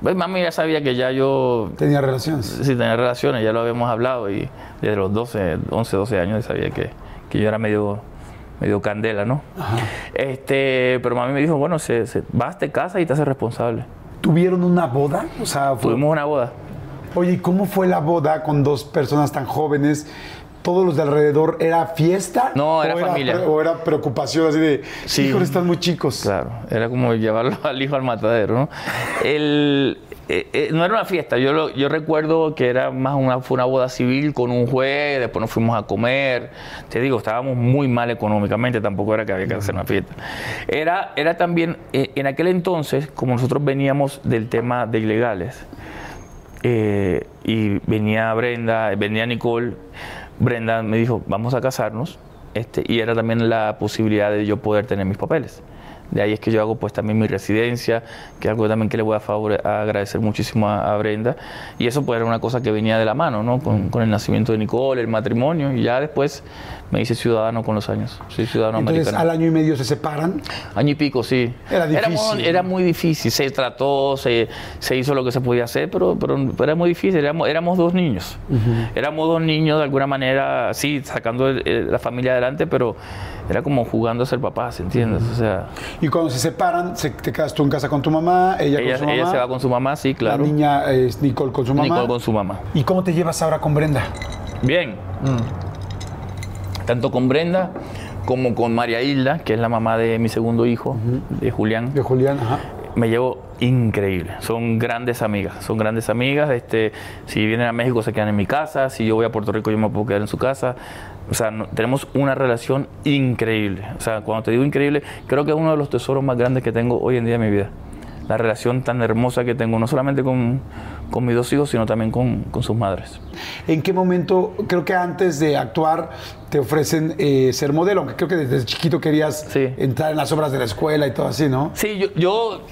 pues, mami ya sabía que ya yo Tenía relaciones. sí tenía relaciones, ya lo habíamos hablado y desde los 12, 11, 12 años sabía que, que yo era medio medio candela, ¿no? Este, pero mami me dijo, bueno, se, se- vas, te casas y te haces responsable. ¿Tuvieron una boda? O sea, fue- Tuvimos una boda. Oye, ¿y ¿cómo fue la boda con dos personas tan jóvenes? ¿Todos los de alrededor era fiesta? No, era ¿O familia. pre- ¿O era preocupación así de, Sí. híjole, están muy chicos? Claro, era como llevarlo al hijo al matadero, ¿no? El, eh, eh, no era una fiesta, yo, lo- yo recuerdo que era más una, fue una boda civil con un juez, después nos fuimos a comer, te digo, estábamos muy mal económicamente, tampoco era que había que hacer una fiesta. Era, era también, eh, en aquel entonces, como nosotros veníamos del tema de ilegales, eh, y venía Brenda, venía Nicole, Brenda me dijo, vamos a casarnos, este, y era también la posibilidad de yo poder tener mis papeles. De ahí es que yo hago pues también mi residencia, que es algo también que le voy a, favore- a agradecer muchísimo a, a Brenda. Y eso pues era una cosa que venía de la mano, ¿no? Con, con el nacimiento de Nicole, el matrimonio, y ya después me hice ciudadano con los años. Soy ciudadano Entonces, americano. al año y medio se separan. Año y pico, sí. Era difícil. Era, muy difícil. Se trató, se, se hizo lo que se podía hacer, pero, pero, era muy difícil. Éramos, éramos dos niños. Éramos dos niños de alguna manera, sí, sacando el- el- la familia adelante, pero era como jugando a ser papás, ¿entiendes? O sea, Y cuando se separan, se- te quedas tú en casa con tu mamá, ella, ella, con su mamá. ella se va con su mamá, sí, claro. La niña es Nicole con su mamá. Nicole con su mamá. ¿Y cómo te llevas ahora con Brenda? Bien. Tanto con Brenda como con María Hilda, que es la mamá de mi segundo hijo, de Julián. De Julián, ajá. me llevo increíble. Son grandes amigas, son grandes amigas. Este, si vienen a México se quedan en mi casa, si yo voy a Puerto Rico yo me puedo quedar en su casa. O sea, no- tenemos una relación increíble. O sea, cuando te digo increíble, creo que es uno de los tesoros más grandes que tengo hoy en día en mi vida. La relación tan hermosa que tengo, no solamente con, con mis dos hijos, sino también con, con sus madres. ¿En qué momento, creo que antes de actuar, te ofrecen eh, ser modelo? Aunque creo que desde chiquito querías Sí. entrar en las obras de la escuela y todo así, ¿no? Sí, yo,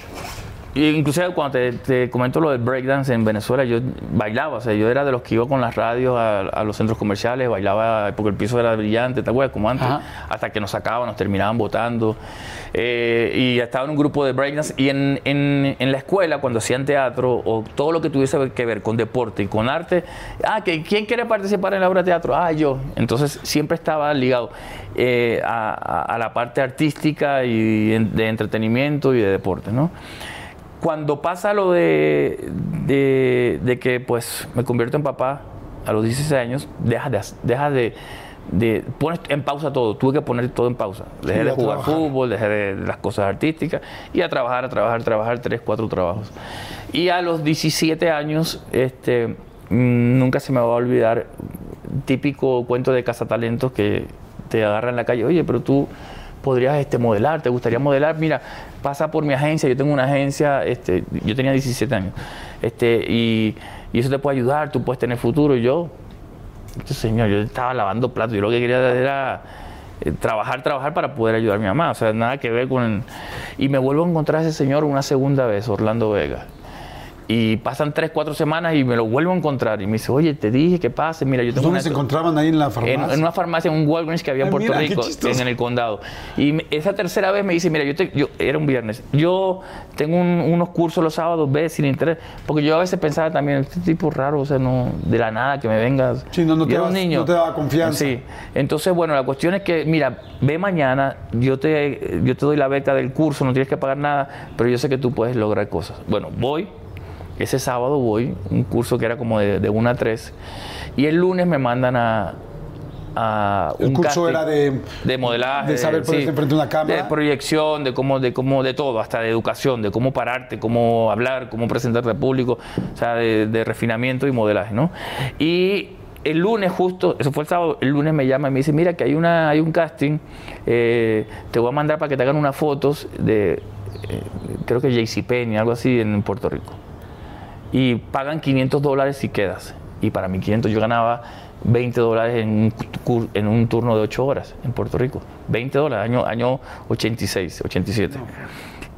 inclusive cuando te, te comento lo del breakdance en Venezuela, yo bailaba, o sea, yo era de los que iba con las radios a, a los centros comerciales, bailaba porque el piso era brillante, ¿te acuerdas? Como antes, Ajá. hasta que nos sacaban, nos terminaban votando. Eh, y estaba en un grupo de breakdance y en, en- en la escuela, cuando hacían teatro o todo lo que tuviese que ver con deporte y con arte, ah, que, ¿quién quiere participar en la obra de teatro? Ah, yo. Entonces siempre estaba ligado eh, a, a- a la parte artística y de entretenimiento y de deporte, ¿no? Cuando pasa lo de, de, de que pues me convierto en papá a los 16 años, dejas de, dejas de, de pones en pausa todo, tuve que poner todo en pausa. Dejé Sí, de jugar trabajar. fútbol, dejé de, de las cosas artísticas y a trabajar, a trabajar, a trabajar, tres, cuatro trabajos. Y a los 17 años, este, mm, nunca se me va a olvidar, típico cuento de cazatalentos que te agarra en la calle, oye, pero tú podrías este, modelar, te gustaría modelar, mira, pasa por mi agencia, yo tengo una agencia, este, yo tenía 17 años, este, y, y eso te puede ayudar, tú puedes tener futuro, y yo, este señor, yo estaba lavando platos, yo lo que quería era eh, trabajar, trabajar para poder ayudar a mi mamá, o sea, nada que ver con... Y me vuelvo a encontrar a ese señor una segunda vez, Orlando Vega. Y pasan tres, cuatro semanas y me lo vuelvo a encontrar. Y me dice, oye, te dije que pase, mira, yo tengo ¿Dónde una- se encontraban ahí en la en, farmacia? en una farmacia, en un Walgreens que había en Ay, Puerto mira, Rico, chistoso. en, el condado. Y esa tercera vez me dice, mira, yo, te- yo era un viernes, yo tengo un- unos cursos los sábados, ve sin interés, porque yo a veces pensaba también, este tipo raro, o sea, no, de la nada que me vengas. Sí, no, no te das- niño. no te daba confianza. Sí, entonces, bueno, la cuestión es que, mira, ve mañana, yo te, yo te doy la beca del curso, no tienes que pagar nada, pero yo sé que tú puedes lograr cosas. Bueno, voy, ese sábado voy, un curso que era como de, de 1 a 3, y el lunes me mandan a... a El un curso casting era de- de modelaje, de saber ponerse enfrente de una cámara. de proyección, de cómo, de cómo, de todo, hasta de educación, de cómo pararte, cómo hablar, cómo presentarte al público, o sea, de, de refinamiento y modelaje, ¿no? Y el lunes justo, eso fue el sábado, el lunes me llama y me dice, mira que hay una, hay un casting, eh, te voy a mandar para que te hagan unas fotos de, eh, creo que JCPenney, algo así en Puerto Rico y pagan 500 dólares si quedas. Y para mí 500 yo ganaba 20 dólares en un, cur- en un turno de 8 horas en Puerto Rico. 20 dólares, año, año 86, 87.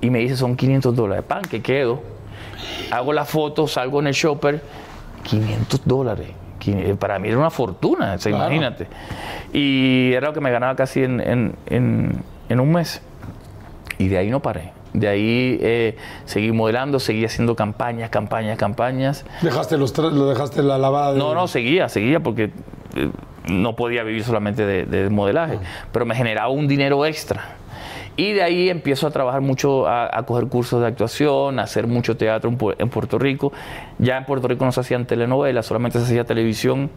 Y me dice, son 500 dólares. Pan, que quedo. Hago la foto, salgo en el shopper, 500 dólares. Quin- Para mí era una fortuna, Claro. imagínate. Y era lo que me ganaba casi en, en- en- en un mes. Y de ahí no paré. De ahí eh, seguí modelando, seguí haciendo campañas, campañas, campañas. Dejaste los lo dejaste la lavada de... No, no, seguía, seguía porque eh, no podía vivir solamente de, de modelaje, pero me generaba un dinero extra. Y de ahí empiezo a trabajar mucho, a, a coger cursos de actuación, a hacer mucho teatro en, Pu- en Puerto Rico. Ya en Puerto Rico no se hacían telenovelas, solamente se hacía televisión,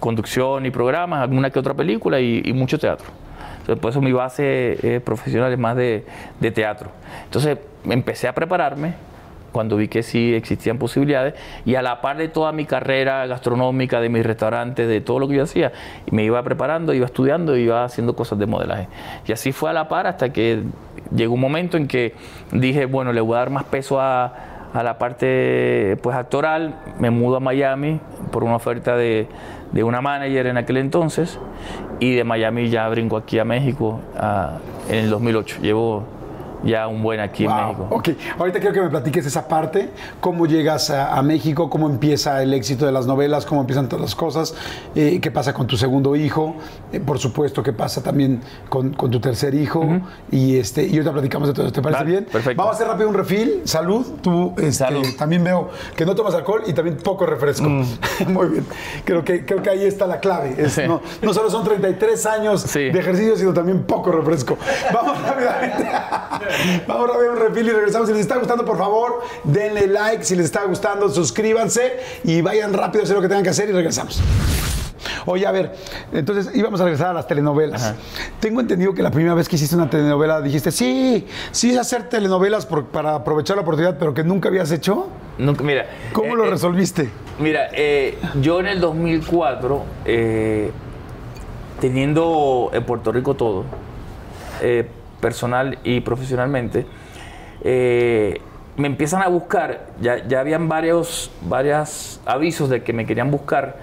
conducción y programas, alguna que otra película y, y mucho teatro. Entonces, por eso mi base eh, profesional es más de, de teatro. Entonces empecé a prepararme cuando vi que sí existían posibilidades y a la par de toda mi carrera gastronómica, de mis restaurantes, de todo lo que yo hacía, me iba preparando, iba estudiando, iba haciendo cosas de modelaje. Y así fue a la par hasta que llegó un momento en que dije, bueno, le voy a dar más peso a, a la parte pues actoral, me mudo a Miami por una oferta de, de una manager en aquel entonces y de Miami ya brinco aquí a México a- en el 2008. Llevo ya un buen aquí en México. Ok, ahorita quiero que me platiques esa parte, cómo llegas a, a México, cómo empieza el éxito de las novelas, cómo empiezan todas las cosas, eh, qué pasa con tu segundo hijo, eh, por supuesto, qué pasa también con, con tu tercer hijo, y este y ahorita platicamos de todo ¿te parece Vale, bien? perfecto. Vamos a hacer rápido un refil, salud, tú este, Salud. también veo que no tomas alcohol y también poco refresco. Muy bien, creo que, creo que ahí está la clave, Es- Sí. no, no solo son 33 años Sí. de ejercicio, sino también poco refresco. Vamos rápidamente. Vamos a ver un refil y regresamos. Si les está gustando, por favor, denle like. Si les está gustando, suscríbanse y vayan rápido a hacer lo que tengan que hacer y regresamos. Oye, a ver, entonces íbamos a regresar a las telenovelas. Tengo entendido que la primera vez que hiciste una telenovela dijiste, sí, sí hacer telenovelas por- para aprovechar la oportunidad, pero que nunca habías hecho. Nunca, mira, ¿Cómo eh, lo eh, resolviste? Mira, eh, yo en el 2004, eh, teniendo en Puerto Rico todo, eh, personal y profesionalmente, eh, me empiezan a buscar, ya, ya habían varios, varios avisos de que me querían buscar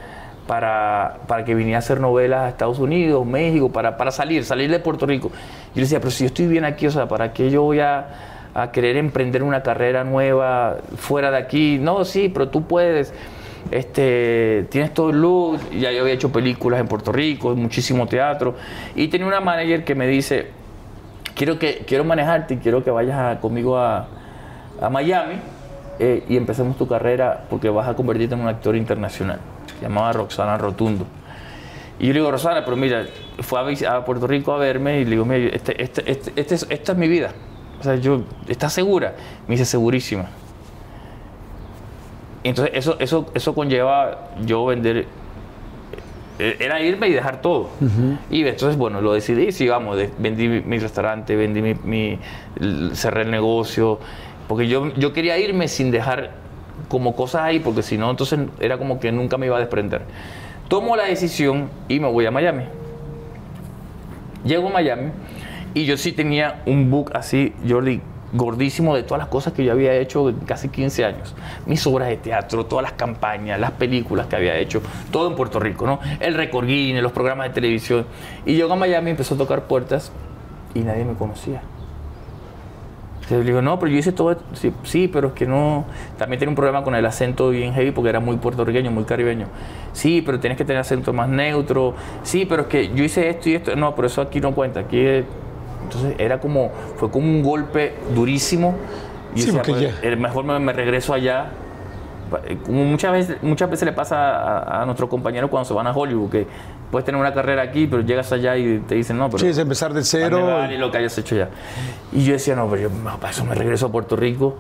para, para que viniera a hacer novelas a Estados Unidos, México, para, para salir, salir de Puerto Rico. Yo decía, pero si yo estoy bien aquí, o sea, ¿para qué yo voy a, a querer emprender una carrera nueva fuera de aquí? No, sí, pero tú puedes. Este, tienes todo el look, ya yo había hecho películas en Puerto Rico, muchísimo teatro, y tenía una manager que me dice, quiero, que, quiero manejarte y quiero que vayas conmigo a, a Miami eh, y empecemos tu carrera porque vas a convertirte en un actor internacional. Se llamaba Roxana Rotundo. Y yo le digo, Rosana, pero mira, fue a, Puerto Rico a verme y le digo, mira, este, este, este, este es- esta es mi vida. O sea, yo, ¿estás segura? Me dice, segurísima. Entonces, eso, eso, eso conlleva yo vender era irme y dejar todo. Y entonces, bueno, lo decidí, sí, vamos, vendí mi, restaurante, vendí mi, cerré el negocio, porque yo, yo quería irme sin dejar como cosas ahí, porque si no, entonces era como que nunca me iba a desprender. Tomo la decisión y me voy a Miami. Llego a Miami y yo sí tenía un book así, Jordi, gordísimo de todas las cosas que yo había hecho en casi 15 años. Mis obras de teatro, todas las campañas, las películas que había hecho, todo en Puerto Rico, ¿no? El Record Guinness, los programas de televisión. Y llego a Miami, empezó a tocar puertas y nadie me conocía. Entonces le digo, no, pero yo hice todo. Sí, pero es que no. También tenía un problema con el acento bien heavy porque era muy puertorriqueño, muy caribeño. Sí, pero tienes que tener acento más neutro. Sí, pero es que yo hice esto y esto. No, pero eso aquí no cuenta. Aquí Entonces era como, fue como un golpe durísimo. Y Sí, decía, porque pues, eh, mejor me, me regreso allá. Eh, Como muchas veces, muchas veces le pasa a, a nuestros compañeros cuando se van a Hollywood, que puedes tener una carrera aquí, pero llegas allá y te dicen, no, pero Sí, es empezar de cero. vale lo que hayas hecho ya. Y yo decía, no, pero yo no, para eso me regreso a Puerto Rico.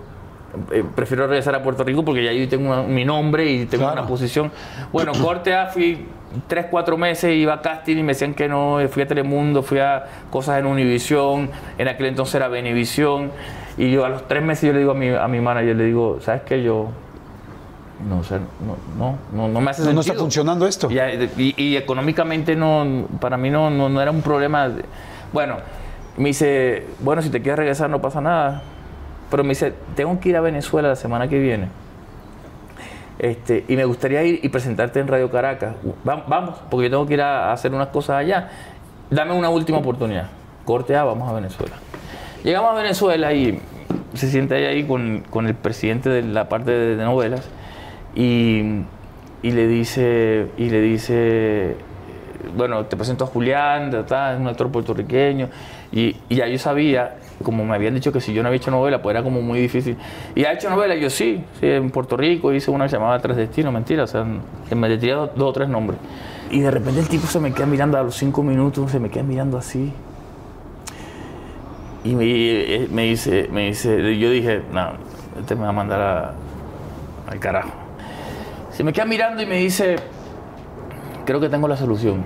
Eh, prefiero regresar a Puerto Rico porque ya yo tengo una- mi nombre y tengo Claro. una posición. Bueno, corte A, fui tres, cuatro meses, iba a casting y me decían que no, fui a Telemundo, fui a cosas en Univisión, en aquel entonces era Venevisión. Y yo a los tres meses yo le digo a mi, a mi manager, le digo, ¿sabes qué? Yo, no, o sea, no, no, no, no me hace sentido. no está funcionando esto. Y, y- y económicamente no, para mí no, no, no era un problema. de- Bueno, me dice, bueno, si te quieres regresar no pasa nada. Pero me dice, tengo que ir a Venezuela la semana que viene. Este, y me gustaría ir y presentarte en Radio Caracas. Va- Vamos, porque yo tengo que ir a hacer unas cosas allá. Dame una última oportunidad. Corte A, vamos a Venezuela. Llegamos a Venezuela y se sienta ahí, con, con el presidente de la parte de, novelas y, y le dice, y le dice, bueno, te presento a Julián, es un actor puertorriqueño. Y, y ya yo sabía, como me habían dicho que si yo no había hecho novela, pues era como muy difícil. Y ha hecho novela, yo sí, sí, en Puerto Rico hice una llamada Tres Destinos, mentira, o sea, que me dos, dos o tres nombres. Y de repente el tipo se me queda mirando a los cinco minutos, se me queda mirando así. Y me, eh, me dice, me dice, yo dije, no, este me va a mandar a- al carajo. Se me queda mirando y me dice, creo que tengo la solución.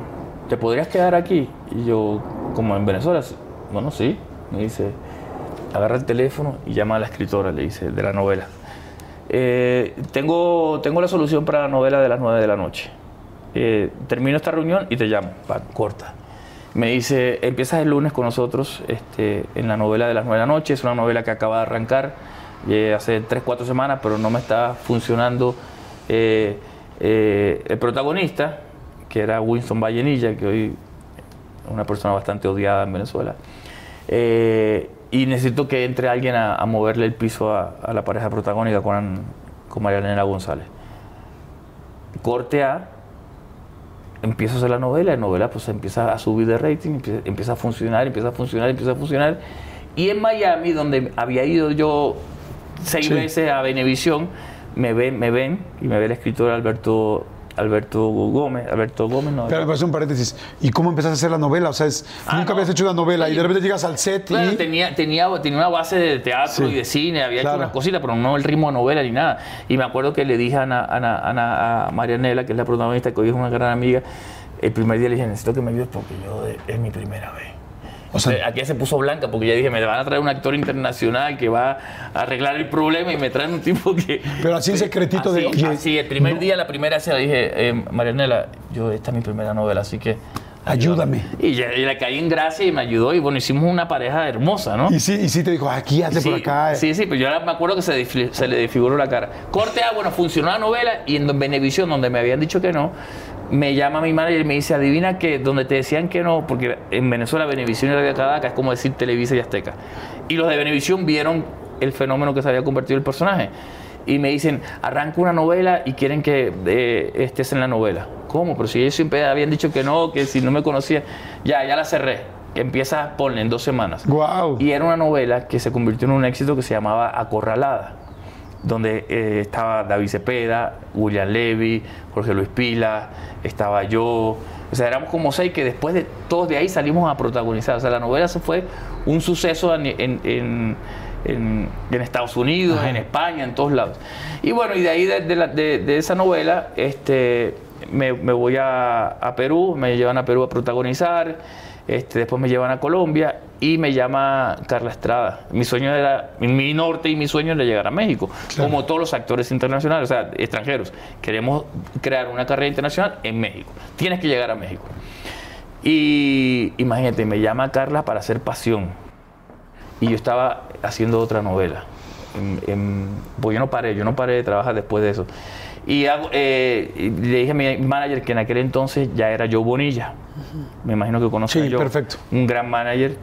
¿Te podrías quedar aquí? Y yo, como en Venezuela, bueno, sí. Me dice, agarra el teléfono y llama a la escritora, le dice, de la novela. "Eh, tengo, tengo la solución para la novela de las 9 de la noche. Eh, termino esta reunión y te llamo. Corta. Me dice, empiezas el lunes con nosotros este, en la novela de las 9 de la noche. Es una novela que acaba de arrancar. Llegué hace 3, 4 semanas, pero no me está funcionando eh, eh, el protagonista, que era Winston Vallenilla, que hoy es una persona bastante odiada en Venezuela. Eh, y necesito que entre alguien a, a moverle el piso a, a la pareja protagónica con, con María Elena González. Corte A, empiezo a hacer la novela, la novela pues empieza a subir de rating, empieza, empieza a funcionar, empieza a funcionar, empieza a funcionar. Y en Miami, donde había ido yo seis Sí. veces a Venevisión, me ven, me ven y me ve el escritor Alberto, Alberto Gómez, Alberto Gómez, no, Pero me parece un paréntesis. ¿Y cómo empezaste a hacer la novela? O sea, es- Ah, nunca no. habías hecho una novela y de repente llegas al set Claro, y... tenía, tenía, tenía una base de teatro Sí, y de cine, había claro. hecho unas cositas, pero no el ritmo de novela ni nada. Y me acuerdo que le dije a, Ana, Ana- Ana- a Marianela, que es la protagonista, que hoy es una gran amiga, el primer día le dije, necesito que me ayudes porque yo eh, es mi primera vez. O sea- Eh, aquí ya se puso blanca porque ya dije, me van a traer un actor internacional que va a arreglar el problema y me traen un tipo que... Pero así en secretito de, Así, oye, así, el primer no. día, la primera le dije, eh, Marianela, yo, esta es mi primera novela, así que... Ayúdame. Y, ya- y le caí en gracia y me ayudó y bueno, hicimos una pareja hermosa, ¿no? Y sí, y sí te dijo, aquí, hazle Sí, por acá. sí, sí, pero yo ahora me acuerdo que se, se le desfiguró la cara. Corte A, bueno, funcionó la novela y en Venevisión, donde me habían dicho que no, me llama mi manager y me dice, adivina que donde te decían que no, porque en Venezuela Venevisión y Radio Caracas es como decir Televisa y Azteca. Y los de Venevisión vieron el fenómeno que se había convertido el personaje. Y me dicen, arranca una novela y quieren que eh, estés en la novela. ¿Cómo? Pero si ellos siempre habían dicho que no, que si no me conocía, ya, ya la cerré. Empieza, ponle, en dos semanas. Guau. Y era una novela que se convirtió en un éxito que se llamaba Acorralada, donde eh, estaba David Cepeda, William Levy, Jorge Luis Pila, estaba yo. O sea, éramos como seis que después de todos de ahí salimos a protagonizar. O sea, la novela se fue un suceso en, en- en- en- en Estados Unidos, en España, en todos lados. Y bueno, y de ahí de, de la- de- de esa novela este, me, me voy a, a Perú, me llevan a Perú a protagonizar. Este, después me llevan a Colombia y me llama Carla Estrada. Mi sueño era, mi norte y mi sueño era llegar a México, Claro. como todos los actores internacionales, o sea, extranjeros. Queremos crear una carrera internacional en México. Tienes que llegar a México. Y imagínate, me llama Carla para hacer Pasión. Y yo estaba haciendo otra novela. En- en- pues yo no paré, yo no paré de trabajar después de eso. Y, hago- eh, y le dije a mi manager que en aquel entonces ya era Joe Bonilla. Me imagino que conoce Sí, a Joe. perfecto. Un gran manager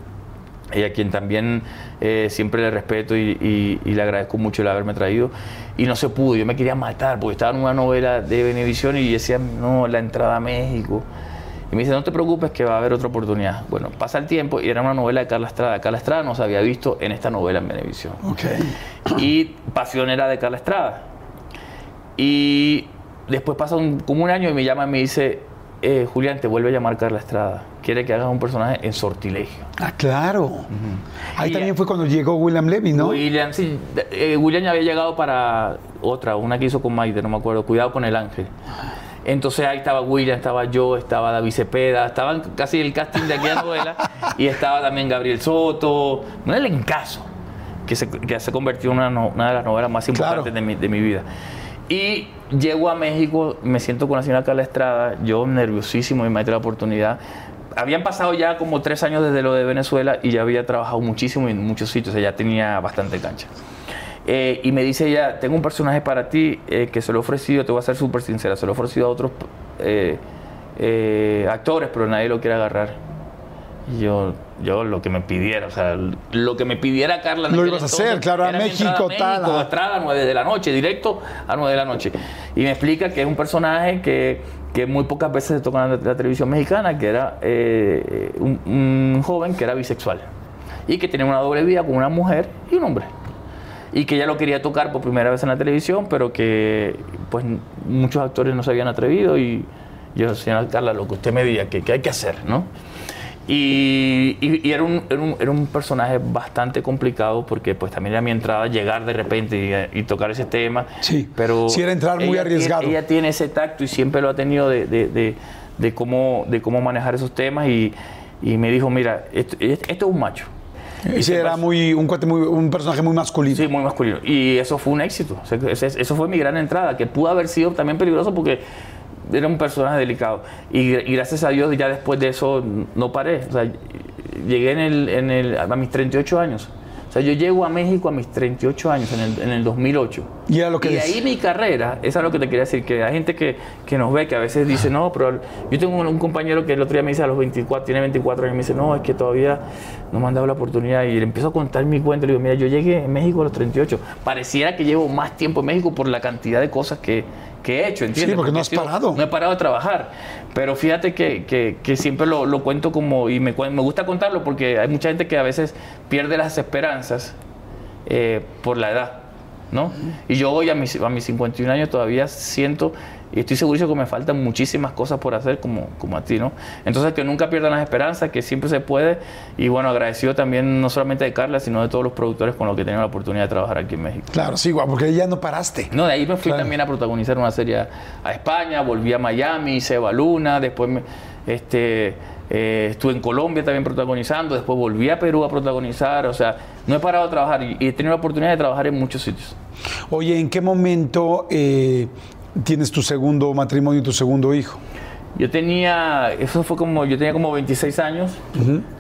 y a quien también eh, siempre le respeto y, y- y le agradezco mucho el haberme traído. Y no se pudo, yo me quería matar porque estaba en una novela de Venevisión y decía, no, la entrada a México. Y me dice, no te preocupes que va a haber otra oportunidad. Bueno, pasa el tiempo y era una novela de Carla Estrada. Carla Estrada no se había visto en esta novela en Venevisión. Ok. Y Pasión era de Carla Estrada. Y después pasa un- como un año y me llama y me dice, eh, Julián, te vuelve a llamar Carla Estrada. Quiere que hagas un personaje en sortilegio. Ah, claro. Ahí Y- también fue cuando llegó William Levy, ¿no? William, sí, eh, William ya había llegado para otra, una que hizo con Maite, no me acuerdo, Cuidado con el Ángel. Entonces ahí estaba William, estaba yo, estaba David Cepeda, estaban casi el casting de aquella novela y estaba también Gabriel Soto, no el encaso, que se, que se convirtió en una, no- una de las novelas más importantes Claro. de, mi, de mi vida. Y llego a México, me siento con la señora Carla Estrada, yo nerviosísimo y me la oportunidad. Habían pasado ya como tres años desde lo de Venezuela y ya había trabajado muchísimo en muchos sitios, ya tenía bastante cancha. Eh, y me dice ella, tengo un personaje para ti eh, que se lo he ofrecido, te voy a ser súper sincera, se lo he ofrecido a otros eh, actores, pero nadie lo quiere agarrar. Yo, yo lo que me pidiera, o sea, lo que me pidiera Carla. Lo ibas a hacer, claro, a México, a tal, México, entrada a 9 de la noche, directo a 9 de la noche. Y me explica que es un personaje que, que muy pocas veces se toca en la, televisión mexicana, que era eh, un, un joven que era bisexual y que tenía una doble vida con una mujer y un hombre. Y que ella lo quería tocar por primera vez en la televisión, pero que pues muchos actores no se habían atrevido y yo, señora Carla, lo que usted me diga, que, que hay que hacer, ¿no? Y, y- y era, un, era, un, era un personaje bastante complicado porque pues también era mi entrada llegar de repente y, y tocar ese tema. Sí, pero sí era entrar muy ella arriesgado. Tiene, ella tiene ese tacto y siempre lo ha tenido de, de- de- de cómo, de cómo manejar esos temas y, y me dijo, mira, esto, esto es un macho. Ese era muy, un, cuate muy, un personaje muy masculino. Sí, muy masculino. Y eso fue un éxito. O sea, eso fue mi gran entrada, que pudo haber sido también peligroso porque era un personaje delicado. Y, y gracias a Dios, ya después de eso no paré. O sea, llegué en el, en el, a mis 38 años. O sea, yo llego a México a mis 38 años, en el, en el 2008. Y era lo que Y decía. ahí mi carrera, eso es lo que te quería decir, que hay gente que, que nos ve, que a veces dice, no, pero yo tengo un, un compañero que el otro día me dice a los 24, tiene 24 años, me dice, no, es que todavía no me han dado la oportunidad. Y le empiezo a contar mi cuenta, le digo, mira, yo llegué en México a los 38. Pareciera que llevo más tiempo en México por la cantidad de cosas que, que he hecho, ¿entiendes? Sí, porque no has parado. No he parado de trabajar. Pero fíjate que, que- que siempre lo, lo cuento como, y me, gusta contarlo porque hay mucha gente que a veces pierde las esperanzas eh, por la edad, ¿no? Y yo hoy a mis, a mis 51 años todavía siento y estoy seguro que me faltan muchísimas cosas por hacer como, como a ti, ¿no? Entonces que nunca pierdan las esperanzas, que siempre se puede y bueno, agradecido también no solamente de Carla, sino de todos los productores con los que he tenido la oportunidad de trabajar aquí en México. Claro, sí, guau, porque ya no paraste. No, de ahí me fui Claro. también a protagonizar una serie a, España, volví a Miami, hice Eva Luna, después me- este, eh, estuve en Colombia también protagonizando, después volví a Perú a protagonizar, o sea, no he parado de trabajar y, y he tenido la oportunidad de trabajar en muchos sitios. Oye, ¿en qué momento eh, tienes tu segundo matrimonio y tu segundo hijo? Yo tenía, eso fue como, yo tenía como 26 años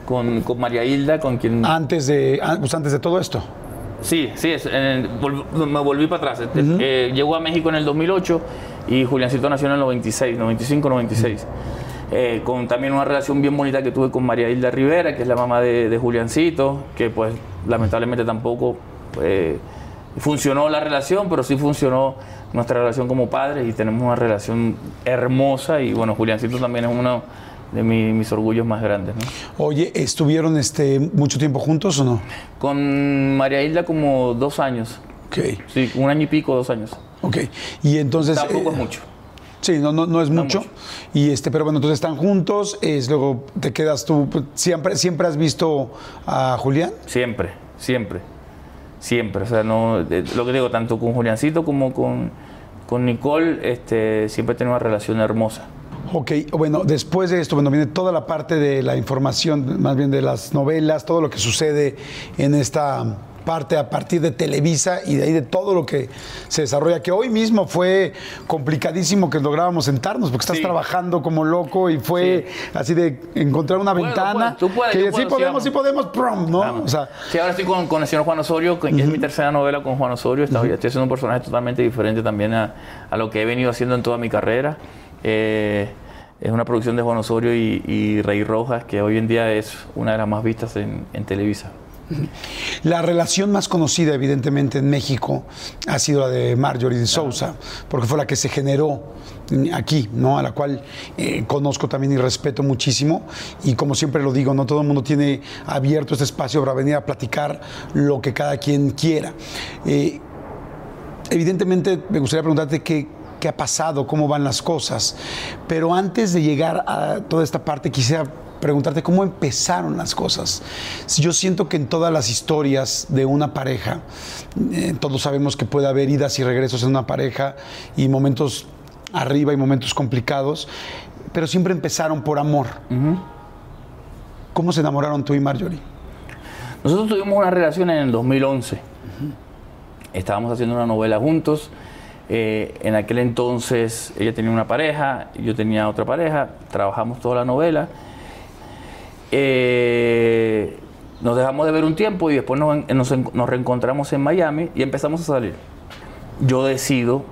con, con María Hilda, con quien... Antes de, an- pues antes de todo esto. Sí, sí, es, en el- vol- me volví para atrás. Eh, llegó a México en el 2008 y Juliancito nació en el 96, 95, 96. Eh, con también una relación bien bonita que tuve con María Hilda Rivera, que es la mamá de, de Juliancito, que pues lamentablemente tampoco eh, funcionó la relación, pero sí funcionó nuestra relación como padres y tenemos una relación hermosa y bueno, Juliancito también es uno de mi- mis orgullos más grandes. ¿no? Oye, ¿estuvieron este, mucho tiempo juntos o no? Con María Hilda como dos años, Ok, sí, un año y pico, dos años. ok. Y entonces... Tampoco eh, es mucho. Sí, no, no, no es mucho. mucho. Y este, pero bueno, entonces están juntos, es, luego te quedas tú. ¿Siempre, ¿Siempre has visto a Julián? Siempre, siempre. Siempre. O sea, no, lo que digo, tanto con Juliancito como con, con Nicole, este, siempre tenido una relación hermosa. Ok, bueno, después de esto, bueno, viene toda la parte de la información, más bien de las novelas, todo lo que sucede en esta parte a partir de Televisa y de ahí de todo lo que se desarrolla, que hoy mismo fue complicadísimo que lográbamos sentarnos, porque estás Sí. trabajando como loco y fue así de encontrar una Puedo, ventana puedo, tú puedes, que sí puedo, sí, podemos, sí podemos, prom, ¿no? O sea, sí, ahora estoy con, con el señor Juan Osorio, que es mi tercera novela con Juan Osorio. Estoy haciendo un personaje totalmente diferente también a, a lo que he venido haciendo en toda mi carrera. Eh, es una producción de Juan Osorio y, y Rey Rojas, que hoy en día es una de las más vistas en, en Televisa. La relación más conocida, evidentemente, en México ha sido la de Marjorie de Sousa, porque fue la que se generó aquí, ¿no? A la cual eh, conozco también y respeto muchísimo. Y como siempre lo digo, no todo el mundo tiene abierto este espacio para venir a platicar lo que cada quien quiera. Eh, evidentemente, me gustaría preguntarte qué, qué ha pasado, cómo van las cosas. Pero antes de llegar a toda esta parte, quisiera preguntarte cómo empezaron las cosas. Yo siento que en todas las historias de una pareja, eh, todos sabemos que puede haber idas y regresos en una pareja y momentos arriba y momentos complicados, pero siempre empezaron por amor. ¿Cómo se enamoraron tú y Marjorie? Nosotros tuvimos una relación en el 2011. Estábamos haciendo una novela juntos. Eh, en aquel entonces ella tenía una pareja, yo tenía otra pareja. Trabajamos toda la novela. Eh, nos dejamos de ver un tiempo y después nos, nos nos reencontramos en Miami y empezamos a salir. Yo decido,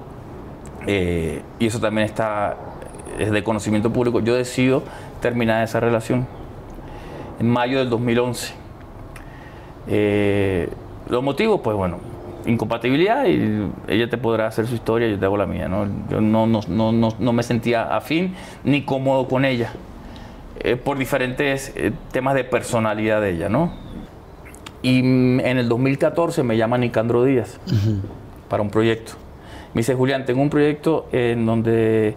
eh, y eso también está, es de conocimiento público, yo decido terminar esa relación en mayo del 2011. Eh, los motivos, pues bueno, incompatibilidad y ella te podrá hacer su historia, yo te hago la mía, ¿no? Yo no, no, no, no me sentía afín ni cómodo con ella, eh, por diferentes eh, temas de personalidad de ella, ¿no? Y mm, en el 2014 me llama Nicandro Díaz para un proyecto. Me dice, Julián, tengo un proyecto en donde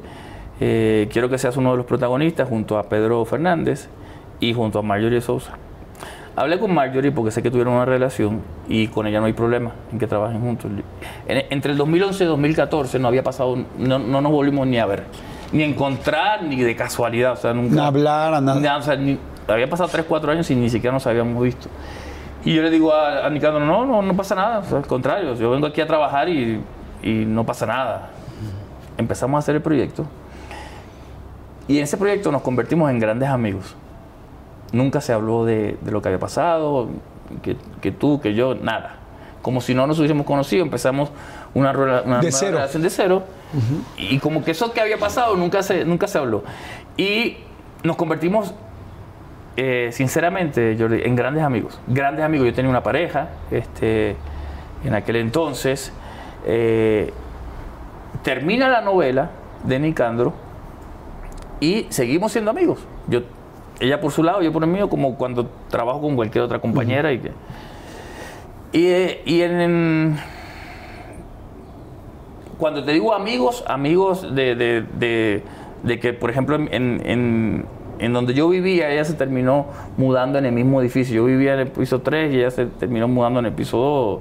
eh, quiero que seas uno de los protagonistas junto a Pedro Fernández y junto a Marjorie Sousa. Hablé con Marjorie porque sé que tuvieron una relación y con ella no hay problema en que trabajen juntos. En- entre el 2011 y 2014 no había pasado, no, no nos volvimos ni a ver, ni encontrar, ni de casualidad. O sea, nunca. Ni hablar, nada. Nada, o sea, ni- había pasado 3, 4 años y ni siquiera nos habíamos visto. Y yo le digo a, a Nicandro, no, no, no pasa nada, o sea, al contrario, yo vengo aquí a trabajar y, y no pasa nada. Empezamos a hacer el proyecto y en ese proyecto nos convertimos en grandes amigos. Nunca se habló de, de lo que había pasado, que, que tú, que yo, nada. Como si no nos hubiésemos conocido, empezamos una, rela- una De nueva cero. relación de cero. Y como que eso que había pasado nunca se, nunca se habló. Y nos convertimos, eh, sinceramente, Jordi, en grandes amigos. Grandes amigos. Yo tenía una pareja este, en aquel entonces. eh, termina la novela de Nicandro y seguimos siendo amigos. Yo, ella por su lado, yo por el mío, como cuando trabajo con cualquier otra compañera. Y, que, y, eh, y en, en- cuando te digo amigos, amigos de, de- de- que, por ejemplo, en, en- en donde yo vivía, ella se terminó mudando en el mismo edificio. Yo vivía en el piso 3 y ella se terminó mudando en el piso 2,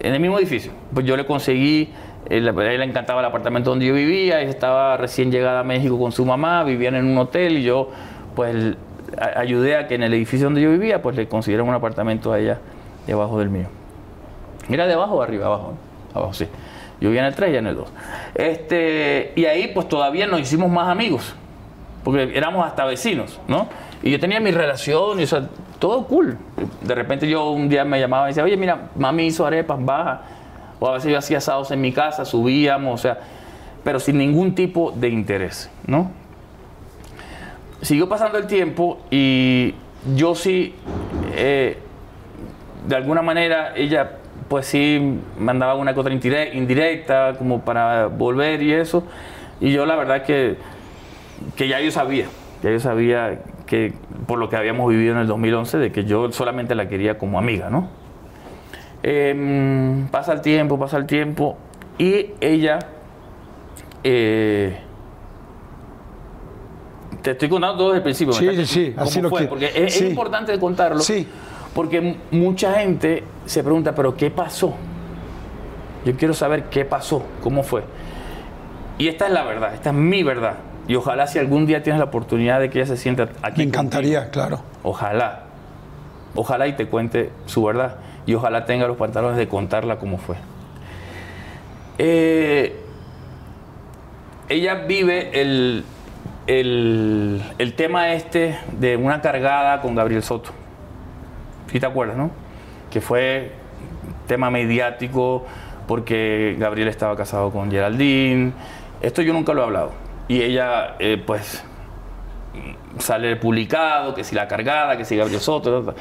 en el mismo edificio. Pues yo le conseguí, eh, a ella le encantaba el apartamento donde yo vivía, ella estaba recién llegada a México con su mamá, vivían en un hotel y yo, pues, ayudé a que en el edificio donde yo vivía, pues le consiguieran un apartamento a ella debajo del mío. Mira, debajo o arriba, abajo. Abajo, sí. Yo vivía en el 3 y en el 2. Este, y ahí pues todavía nos hicimos más amigos. Porque éramos hasta vecinos, ¿no? Y yo tenía mi relación, y, o sea, todo cool. De repente yo un día me llamaba y decía, oye, mira, mami hizo arepas, baja. O a veces yo hacía asados en mi casa, subíamos, o sea, pero sin ningún tipo de interés, ¿no? Siguió pasando el tiempo y yo sí, eh, de alguna manera, ella pues sí mandaba una indire- indirecta como para volver y eso. Y yo la verdad que, que ya yo sabía, ya yo sabía que por lo que habíamos vivido en el 2011, de que yo solamente la quería como amiga, ¿no? Em, pasa el tiempo, pasa el tiempo y ella... eh, te estoy contando todo desde el principio. ¿me Sí, sí, lo fue. Porque es, es importante contarlo. Sí. Porque mucha gente se pregunta, ¿pero qué pasó? Yo quiero saber qué pasó, cómo fue. Y esta es la verdad, esta es mi verdad. Y ojalá si algún día tienes la oportunidad de que ella se sienta aquí. Me encantaría, claro. ojalá. Ojalá y te cuente su verdad. Y ojalá tenga los pantalones de contarla cómo fue. Eh, ella vive el, el, el tema este de una cargada con Gabriel Soto. ¿Sí te acuerdas, no? Que fue tema mediático porque Gabriel estaba casado con Geraldine. Esto yo nunca lo he hablado. Y ella, eh, pues, sale publicado, que si la cargada, que si Gabriel Soto. ta.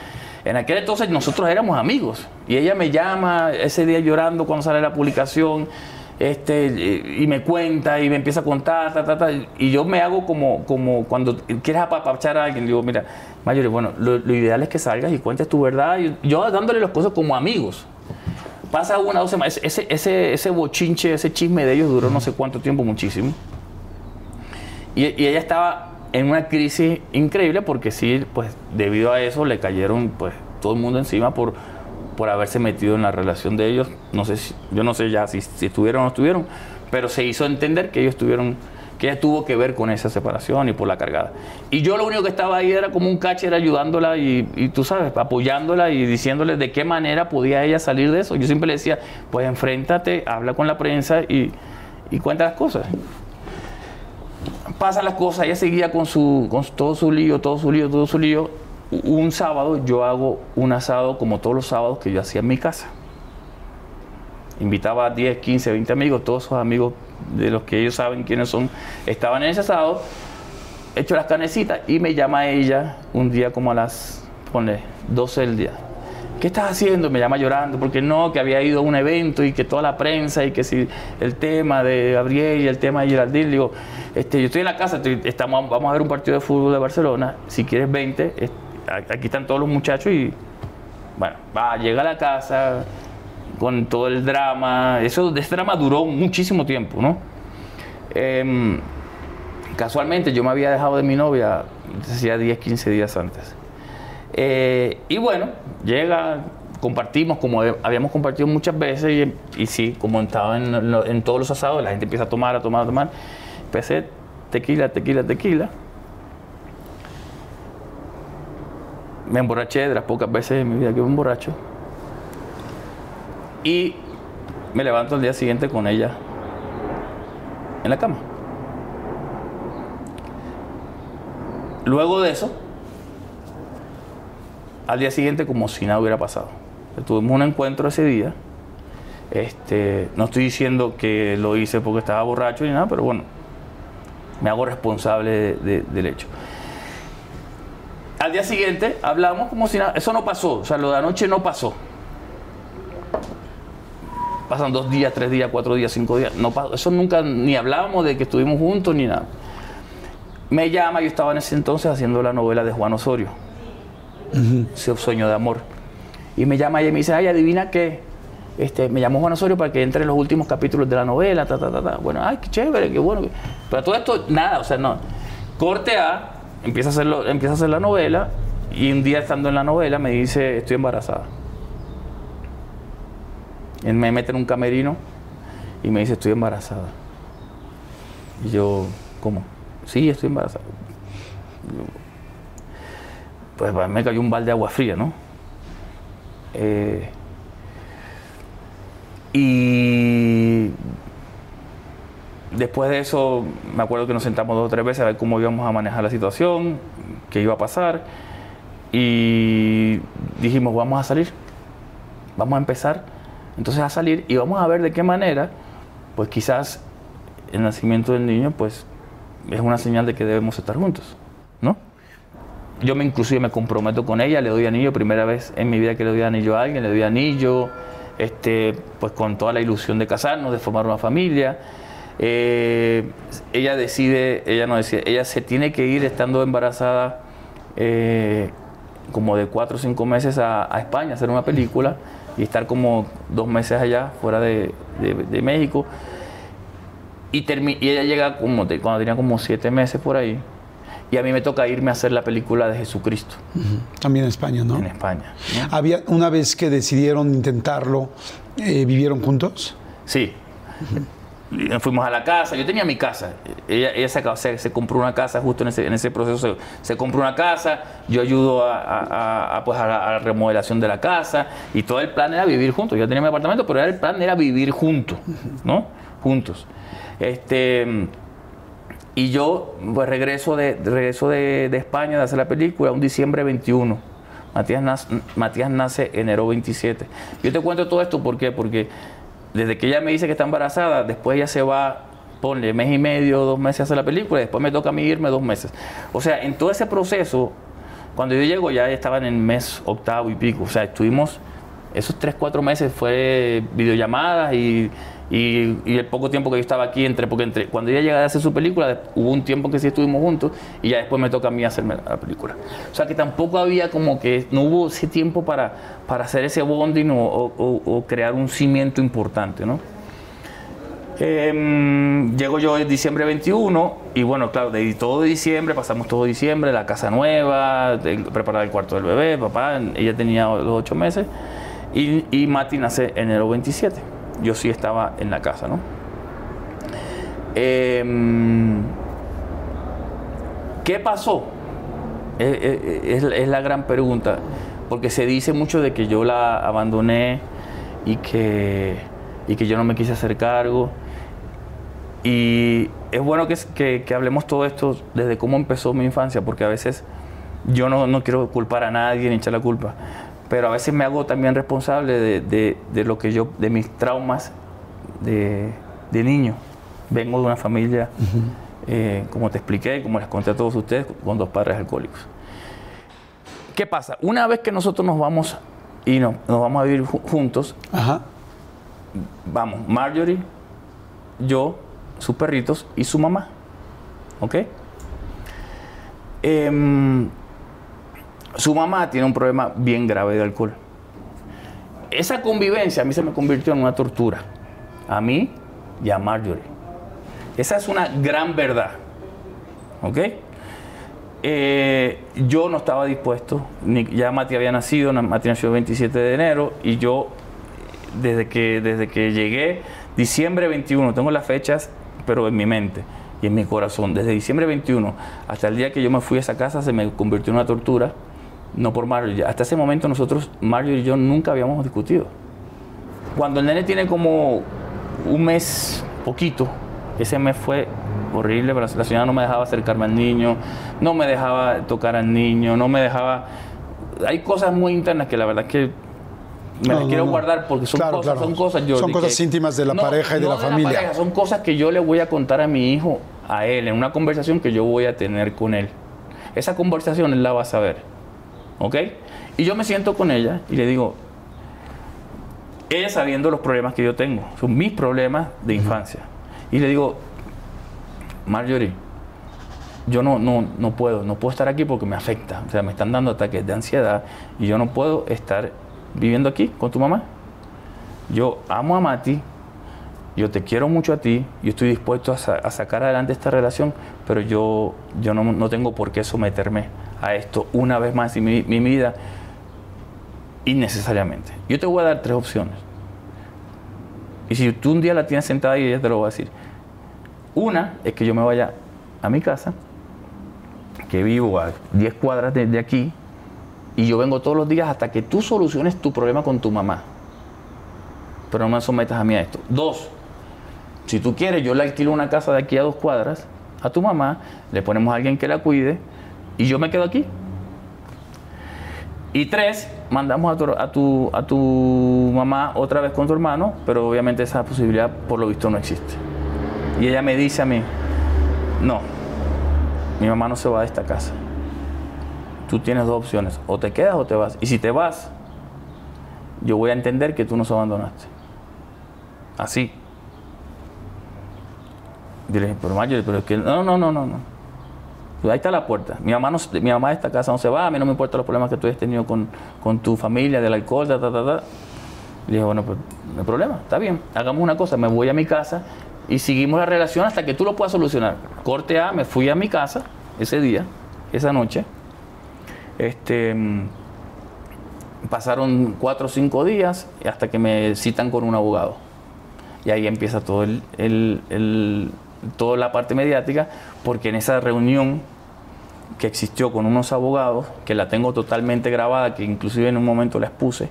En aquel entonces nosotros éramos amigos. Y ella me llama ese día llorando cuando sale la publicación. Este, y me cuenta y me empieza a contar, ta, y yo me hago como, como cuando quieres apapachar a alguien, digo, mira, Mayori, bueno, lo, ideal es que salgas y cuentes tu verdad, yo dándole las cosas como amigos. Pasa una dos semanas, ese, ese, ese bochinche, ese chisme de ellos duró no sé cuánto tiempo, muchísimo. Y, y ella estaba en una crisis increíble porque sí, pues debido a eso le cayeron pues todo el mundo encima por, por haberse metido en la relación de ellos. No sé si, yo no sé ya si, estuvieron o no estuvieron, pero se hizo entender que ellos tuvieron, que ella tuvo que ver con esa separación y por la cargada. Y yo lo único que estaba ahí era como un catcher ayudándola y, y tú sabes, apoyándola y diciéndole de qué manera podía ella salir de eso. Yo siempre le decía, pues enfréntate, habla con la prensa y, y cuenta las cosas pasan las cosas, ella seguía con, su, con todo su lío, todo su lío, todo su lío. Un sábado yo hago un asado como todos los sábados que yo hacía en mi casa. Invitaba a 10, 15, 20 amigos, todos esos amigos de los que ellos saben quiénes son, estaban en ese asado, hecho las canecitas y me llama ella un día como a las, ponle, 12 del día. ¿Qué estás haciendo? Me llama llorando, porque no, que había ido a un evento y que toda la prensa y que si el tema de Gabriel y el tema de Geraldine, digo, este, yo estoy en la casa, estamos, vamos a ver un partido de fútbol de Barcelona, si quieres 20, es- a- aquí están todos los muchachos y, bueno, va, llega a la casa con todo el drama, eso, ese drama duró muchísimo tiempo, ¿no? Em, casualmente yo me había dejado de mi novia, hacía 10, 15 días antes. Eh, y bueno, llega, compartimos como habíamos compartido muchas veces y, sí, como estaba en todos los asados, la gente empieza a tomar, a tomar, a tomar. Empecé tequila, tequila, tequila. Me emborraché de las pocas veces en mi vida que me emborracho. Y me levanto el día siguiente con ella en la cama. Luego de eso, al día siguiente como si nada hubiera pasado. Tuvimos un encuentro ese día. Este, no estoy diciendo que lo hice porque estaba borracho ni nada, pero bueno, me hago responsable del hecho. Al día siguiente hablamos como si nada, eso no pasó, o sea, lo de anoche no pasó. Pasan dos días, tres días, cuatro días, cinco días, no pasó, eso nunca, ni hablábamos de que estuvimos juntos ni nada. Me llama, yo estaba en ese entonces haciendo la novela de Juan Osorio, ese sueño de amor. Y me llama ella y me dice, ay, adivina qué. Este, me llamó Juan Osorio para que entre en los últimos capítulos de la novela, ta, ta, ta, ta. Bueno, ay, qué chévere, qué bueno. Pero todo esto, nada, o sea, no. Corte A, empieza a, hacerlo, empieza a hacer la novela y un día estando en la novela me dice, estoy embarazada. Él me mete en un camerino y me dice, estoy embarazada. Y yo, ¿cómo? Sí, estoy embarazada. pues me cayó un balde de agua fría, ¿no? Eh, y después de eso, me acuerdo que nos sentamos dos o tres veces a ver cómo íbamos a manejar la situación, qué iba a pasar. Y dijimos, vamos a salir, vamos a empezar entonces a salir y vamos a ver de qué manera, pues quizás el nacimiento del niño, pues es una señal de que debemos estar juntos, ¿no? Yo me inclusive me comprometo con ella, le doy anillo, primera vez en mi vida que le doy anillo a alguien, le doy anillo, este, pues con toda la ilusión de casarnos, de formar una familia. Eh, ella decide, ella no decide, ella se tiene que ir estando embarazada eh, como de cuatro o cinco meses a, España a hacer una película y estar como dos meses allá, fuera de, México. Y, y, ella llega como cuando tenía como siete meses por ahí. Y a mí me toca irme a hacer la película de Jesucristo. También en España, ¿no? En España. Había, una vez que decidieron intentarlo, eh, ¿vivieron juntos? Sí. Fuimos a la casa, yo tenía mi casa. Ella, se, compró una casa justo en ese, en ese proceso. Se, compró una casa, yo ayudo a, pues a, la, remodelación de la casa y todo el plan era vivir juntos. Yo tenía mi apartamento, pero el plan era vivir juntos, ¿no? Juntos. Este y yo pues, regreso, de, regreso de, España de hacer la película un diciembre 21. Matías nace, Matías nace enero 27. Yo te cuento todo esto ¿por qué? porque desde que ella me dice que está embarazada, después ella se va, ponle mes y medio, dos meses a hacer la película, y después me toca a mí irme dos meses. O sea, en todo ese proceso, cuando yo llego ya estaba en el mes octavo y pico. O sea, estuvimos, esos tres, cuatro meses fue videollamadas y y, el poco tiempo que yo estaba aquí, entre, porque entre, cuando ella llega a hacer su película, hubo un tiempo que sí estuvimos juntos y ya después me toca a mí hacerme la película. O sea que tampoco había como que, no hubo ese tiempo para, para hacer ese bonding o, crear un cimiento importante, ¿no? Em, llego yo en diciembre 21 y bueno, claro, de todo diciembre, pasamos todo diciembre, la casa nueva, preparar el cuarto del bebé, papá, ella tenía los ocho meses y, y Mati nace enero 27 yo sí estaba en la casa, ¿no? Em, ¿Qué pasó? Es, la gran pregunta, porque se dice mucho de que yo la abandoné y que, y que yo no me quise hacer cargo. Y es bueno que, que, hablemos todo esto desde cómo empezó mi infancia, porque a veces yo no, no quiero culpar a nadie ni echar la culpa, pero a veces me hago también responsable de, de, lo que yo, de mis traumas de, de niño. Vengo de una familia, eh, como te expliqué, como les conté a todos ustedes, con dos padres alcohólicos. ¿Qué pasa? Una vez que nosotros nos vamos y no, nos vamos a vivir juntos, vamos, Marjorie, yo, sus perritos y su mamá. ¿Ok? Eh, su mamá tiene un problema bien grave de alcohol. Esa convivencia a mí se me convirtió en una tortura. A mí y a Marjorie. Esa es una gran verdad. ¿Ok? Eh, yo no estaba dispuesto, ya Mati había nacido, Mati nació el 27 de enero y yo desde que, desde que llegué, diciembre 21, tengo las fechas, pero en mi mente y en mi corazón, desde diciembre 21 hasta el día que yo me fui a esa casa se me convirtió en una tortura no por Mario. Hasta ese momento nosotros, Mario y yo, nunca habíamos discutido. Cuando el nene tiene como un mes, poquito, ese mes fue horrible, pero la señora no me dejaba acercarme al niño, no me dejaba tocar al niño, no me dejaba... hay cosas muy internas que la verdad es que me No, las no, quiero no. guardar porque son Claro, cosas, claro. son cosas yo Son cosas íntimas de la pareja y de la familia. pareja, son cosas que yo le voy a contar a mi hijo, a él, en una conversación que yo voy a tener con él. Esa conversación él la va a saber. ¿Ok? Y yo me siento con ella y le digo, ella sabiendo los problemas que yo tengo, son mis problemas de infancia. Y le digo, Marjorie, yo no, no, no puedo, no puedo estar aquí porque me afecta. O sea, me están dando ataques de ansiedad y yo no puedo estar viviendo aquí con tu mamá. Yo amo a Mati, yo te quiero mucho a ti, yo estoy dispuesto a, sa- a sacar adelante esta relación, pero yo, yo no, no tengo por qué someterme a esto una vez más en mi, vida innecesariamente. Yo te voy a dar tres opciones. Y si tú un día la tienes sentada y ella te lo va a decir. Una es que yo me vaya a mi casa, que vivo a 10 cuadras de, de aquí, y yo vengo todos los días hasta que tú soluciones tu problema con tu mamá. Pero no me sometas a mí a esto. Dos, si tú quieres, yo le alquilo una casa de aquí a dos cuadras a tu mamá, le ponemos a alguien que la cuide y yo me quedo aquí. Y tres, mandamos a tu, a tu, a tu mamá otra vez con tu hermano, pero obviamente esa posibilidad por lo visto no existe. Y ella me dice a mí, no, mi mamá no se va de esta casa. Tú tienes dos opciones, o te quedas o te vas. Y si te vas, yo voy a entender que tú nos abandonaste. Así. Yo le dije, pero Marjorie, pero es que no, no, no, no, no. Pues Ahí está la puerta. Mi mamá, no, mi mamá de esta casa no se va, a mí no me importan los problemas que tú hayas tenido con, con tu familia, del alcohol, ta, ta, ta, ta. Le dije, bueno, pues no hay problema, está bien. Hagamos una cosa, me voy a mi casa y seguimos la relación hasta que tú lo puedas solucionar. Corte A, me fui a mi casa ese día, esa noche. Este, mm, pasaron cuatro o cinco días hasta que me citan con un abogado. Y ahí empieza todo el, el- el- toda la parte mediática, porque en esa reunión que existió con unos abogados, que la tengo totalmente grabada, que inclusive en un momento la expuse,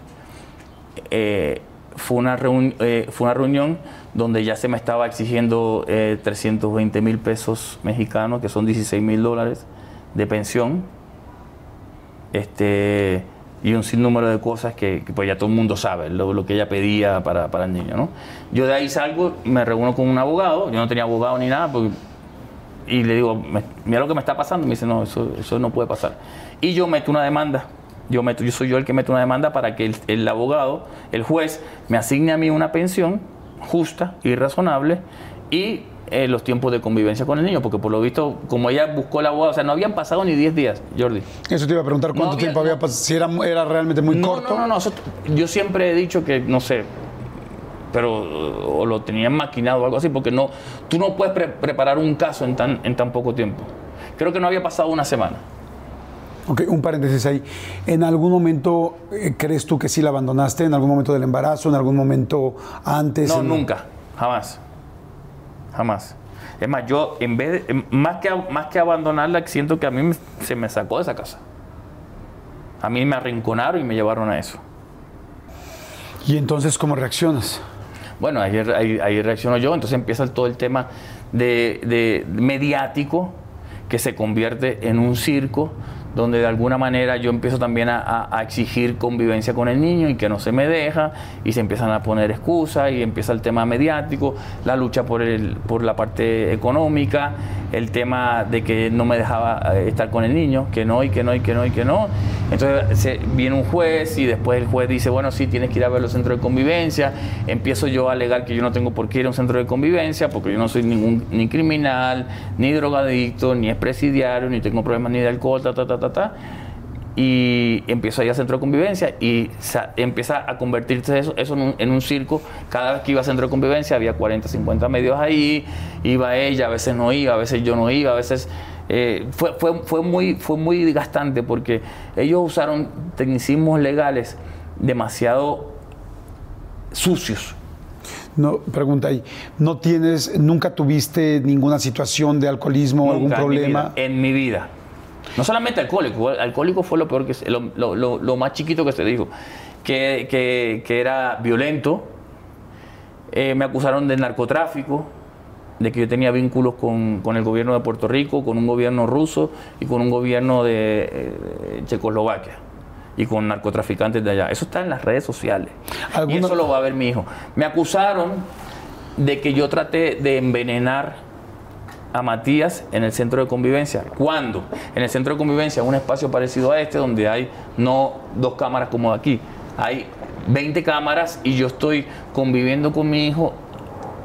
eh, fue, una eh, fue una reunión donde ya se me estaba exigiendo eh, 320 mil pesos mexicanos, que son 16 mil dólares de pensión, este, y un sinnúmero de cosas que, que, pues ya todo el mundo sabe, lo, lo que ella pedía para, para el niño. ¿no? Yo de ahí salgo, me reúno con un abogado, yo no tenía abogado ni nada, porque y le digo, "Me- mira lo que me está pasando. Me dice, no, eso, eso no puede pasar. Y yo meto una demanda. Yo, meto, yo soy yo el que meto una demanda para que el, el abogado, el juez, me asigne a mí una pensión justa y razonable y eh, los tiempos de convivencia con el niño. Porque por lo visto, como ella buscó el abogado, o sea, no habían pasado ni 10 días, Jordi. Eso te iba a preguntar cuánto había- tiempo había pasado, si era, era realmente muy no, corto. No, no, no. eso- yo siempre he dicho que, no sé, pero o lo tenían maquinado o algo así, porque no, tú no puedes pre- preparar un caso en tan, en tan poco tiempo. Creo que no había pasado una semana. Ok, un paréntesis ahí. ¿En algún momento eh, crees tú que sí la abandonaste? ¿En algún momento del embarazo? ¿En algún momento antes? No, En- nunca, jamás. Jamás. Es más, yo en vez de, más que, más que abandonarla, siento que a mí me- se me sacó de esa casa. A mí me arrinconaron y me llevaron a eso. ¿Y entonces cómo reaccionas? Bueno, ahí, ahí, ahí reacciono yo, entonces empieza todo el tema de, mediático que se convierte en un circo donde de alguna manera yo empiezo también a, a- a exigir convivencia con el niño y que no se me deja y se empiezan a poner excusas y empieza el tema mediático, la lucha por, el, por la parte económica, el tema de que no me dejaba eh, estar con el niño, que no y que no y que no y que no. Entonces se- viene un juez y después el juez dice, bueno, sí, tienes que ir a ver los centros de convivencia. Empiezo yo a alegar que yo no tengo por qué ir a un centro de convivencia porque yo no soy ningún ni criminal, ni drogadicto, ni expresidiario, ni tengo problemas ni de alcohol, ta, ta, ta, ta, ta. Y empiezo a ir al centro de convivencia y empieza a convertirse eso, eso en, un, en un circo. Cada vez que iba al centro de convivencia había 40, 50 medios ahí, iba ella, a veces no iba, a veces yo no iba, a veces... eh, fue, fue, fue, muy, fue muy desgastante porque ellos usaron tecnicismos legales demasiado sucios. No, pregunta ahí. ¿No tienes, nunca tuviste ninguna situación de alcoholismo o algún Nunca en mi problema? vida, En mi vida. No solamente alcohólico, alcohólico fue lo peor que se- lo, lo- lo- lo más chiquito que se dijo, que, que- que era violento. Eh, me acusaron de narcotráfico, de que yo tenía vínculos con, con el gobierno de Puerto Rico, con un gobierno ruso y con un gobierno de eh, Checoslovaquia. y con narcotraficantes de allá. Eso está en las redes sociales. Y eso lo va a ver mi hijo. Me acusaron de que yo traté de envenenar a Matías en el centro de convivencia. ¿Cuándo? En el centro de convivencia, un espacio parecido a este, donde hay no dos cámaras como aquí, hay 20 cámaras y yo estoy conviviendo con mi hijo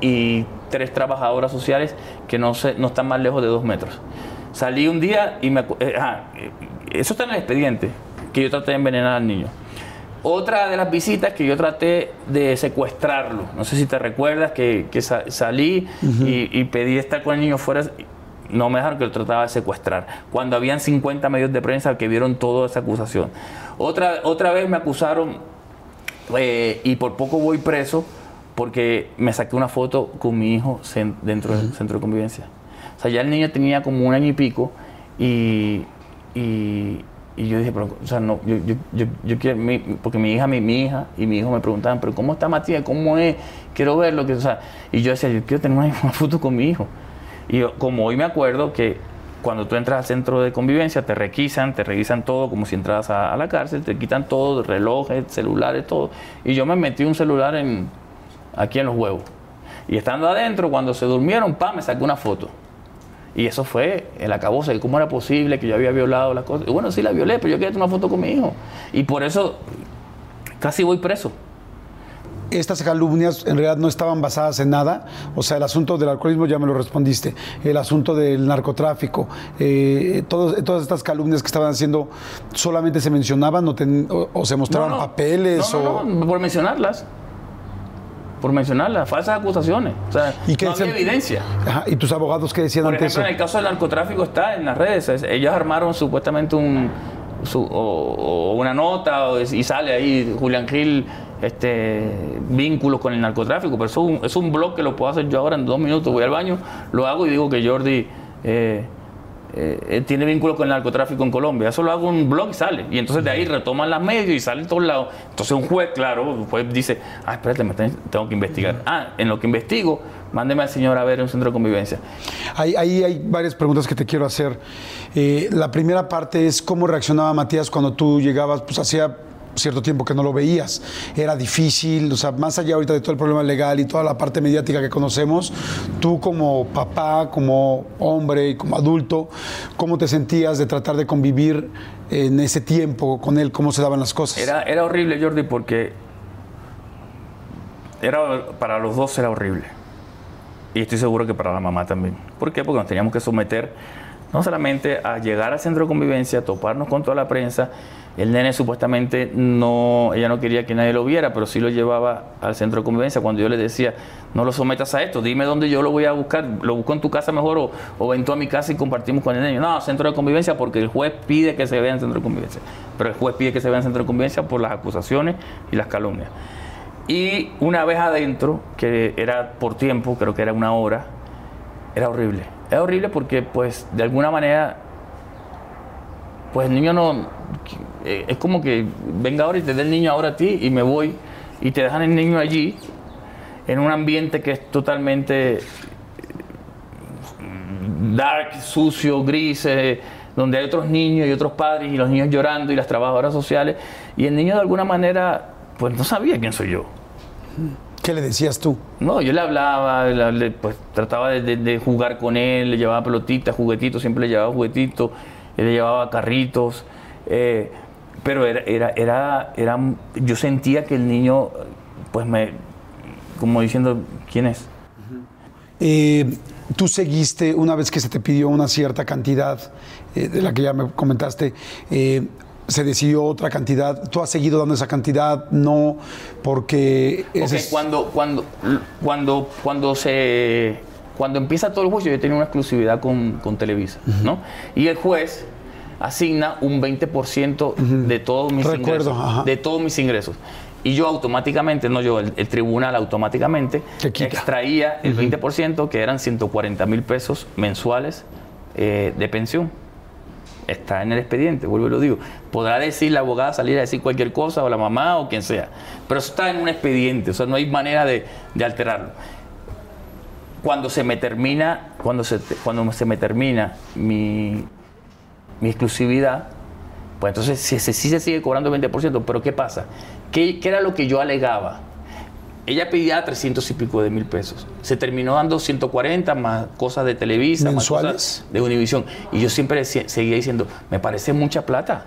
y tres trabajadoras sociales que no, se, no están más lejos de dos metros. Salí un día y me... Eh, eso está en el expediente, que yo traté de envenenar al niño. Otra de las visitas que yo traté de secuestrarlo, no sé si te recuerdas que, salí y, pedí estar con el niño fuera, no me dejaron que lo trataba de secuestrar, cuando habían 50 medios de prensa que vieron toda esa acusación. Otra, otra vez me acusaron eh, y por poco voy preso porque me saqué una foto con mi hijo dentro del centro de convivencia. O sea, ya el niño tenía como un año y pico y, y, yo dije, pero, o sea, no, yo, yo, yo, quiero, porque mi hija, mi, hija y mi hijo me preguntaban, pero ¿cómo está Matías? ¿Cómo es? Quiero verlo. Que, o sea, y yo decía, yo quiero tener una, foto con mi hijo. Y como hoy me acuerdo que cuando tú entras al centro de convivencia, te requisan, te revisan todo, como si entras a, a, la cárcel, te quitan todo, relojes, celulares, todo. Y yo me metí un celular en, aquí en los huevos. Y estando adentro, cuando se durmieron, pa, me saqué una foto. Y eso fue el acabose, cómo era posible que yo había violado las cosas. Y bueno, sí la violé, pero yo quería tomar foto con mi hijo. Y por eso casi voy preso. Estas calumnias en realidad no estaban basadas en nada. O sea, el asunto del alcoholismo ya me lo respondiste. El asunto del narcotráfico. Eh, todas estas calumnias que estaban haciendo solamente se mencionaban o, se mostraban papeles. o... por mencionarlas por mencionar las falsas acusaciones. O sea, ¿Y no había evidencia. ¿Y tus abogados qué decían por ejemplo, eso? En el caso del narcotráfico está en las redes. Ellos armaron supuestamente un, o, una nota y sale ahí Julián Gil este, vínculos con el narcotráfico. Pero eso es un, es un blog que lo puedo hacer yo ahora en dos minutos. Voy al baño, lo hago y digo que Jordi... Eh, eh, tiene vínculo con el narcotráfico en Colombia. Eso lo hago en un blog y sale. Y entonces de ahí retoman las medios y sale en todos lados. Entonces un juez, claro, un juez dice, ah, espérate, me tengo que investigar. Ah, en lo que investigo, mándeme al señor a ver un centro de convivencia. Ahí, hay varias preguntas que te quiero hacer. Eh, la primera parte es cómo reaccionaba Matías cuando tú llegabas, pues hacía cierto tiempo que no lo veías. Era difícil, o sea, más allá ahorita de todo el problema legal y toda la parte mediática que conocemos, tú como papá, como hombre y como adulto, ¿cómo te sentías de tratar de convivir en ese tiempo con él? ¿Cómo se daban las cosas? Era, era horrible, Jordi, porque era, para los dos era horrible. Y estoy seguro que para la mamá también. ¿Por qué? Porque nos teníamos que someter no solamente a llegar al centro de convivencia, toparnos con toda la prensa el nene supuestamente no, ella no quería que nadie lo viera, pero sí lo llevaba al centro de convivencia. Cuando yo le decía, no lo sometas a esto, dime dónde yo lo voy a buscar, lo busco en tu casa mejor o, o ven tú a mi casa y compartimos con el niño. No, centro de convivencia porque el juez pide que se vea en centro de convivencia. Pero el juez pide que se vea en centro de convivencia por las acusaciones y las calumnias. Y una vez adentro, que era por tiempo, creo que era una hora, era horrible. Era horrible porque, pues, de alguna manera, pues el niño no eh, es como que venga ahora y te dé el niño ahora a ti y me voy y te dejan el niño allí en un ambiente que es totalmente mm, dark, sucio, gris, eh, donde hay otros niños y otros padres y los niños llorando y las trabajadoras sociales y el niño de alguna manera pues no sabía quién soy yo. ¿Qué le decías tú? No, yo le hablaba, pues trataba de, jugar con él, le llevaba pelotitas, juguetitos, siempre le llevaba juguetitos, le llevaba carritos. Eh, pero era, era, era, era, yo sentía que el niño, pues me, como diciendo, ¿quién es? Eh, tú seguiste, una vez que se te pidió una cierta cantidad, eh, de la que ya me comentaste, eh, se decidió otra cantidad. ¿Tú has seguido dando esa cantidad? No, porque... cuando, cuando, cuando, cuando se... Cuando empieza todo el juicio, yo tenía una exclusividad con, con Televisa, ¿no? Y el juez asigna un 20% de todos mis ingresos. De todos mis ingresos. Y yo automáticamente, no yo, el, tribunal automáticamente extraía el 20%, que eran 140 mil pesos mensuales eh, de pensión. Está en el expediente, vuelvo y lo digo. Podrá decir la abogada salir a decir cualquier cosa, o la mamá, o quien sea. Pero eso está en un expediente, o sea, no hay manera de, alterarlo. Cuando se me termina, cuando se, cuando se me termina mi, mi exclusividad, Pues entonces sí, sí se sigue cobrando el 20%, pero ¿qué pasa? ¿Qué, ¿Qué, era lo que yo alegaba? Ella pedía 300 y pico de mil pesos. Se terminó dando 140 más cosas de Televisa, más cosas de Univisión. Y yo siempre seguía diciendo, me parece mucha plata.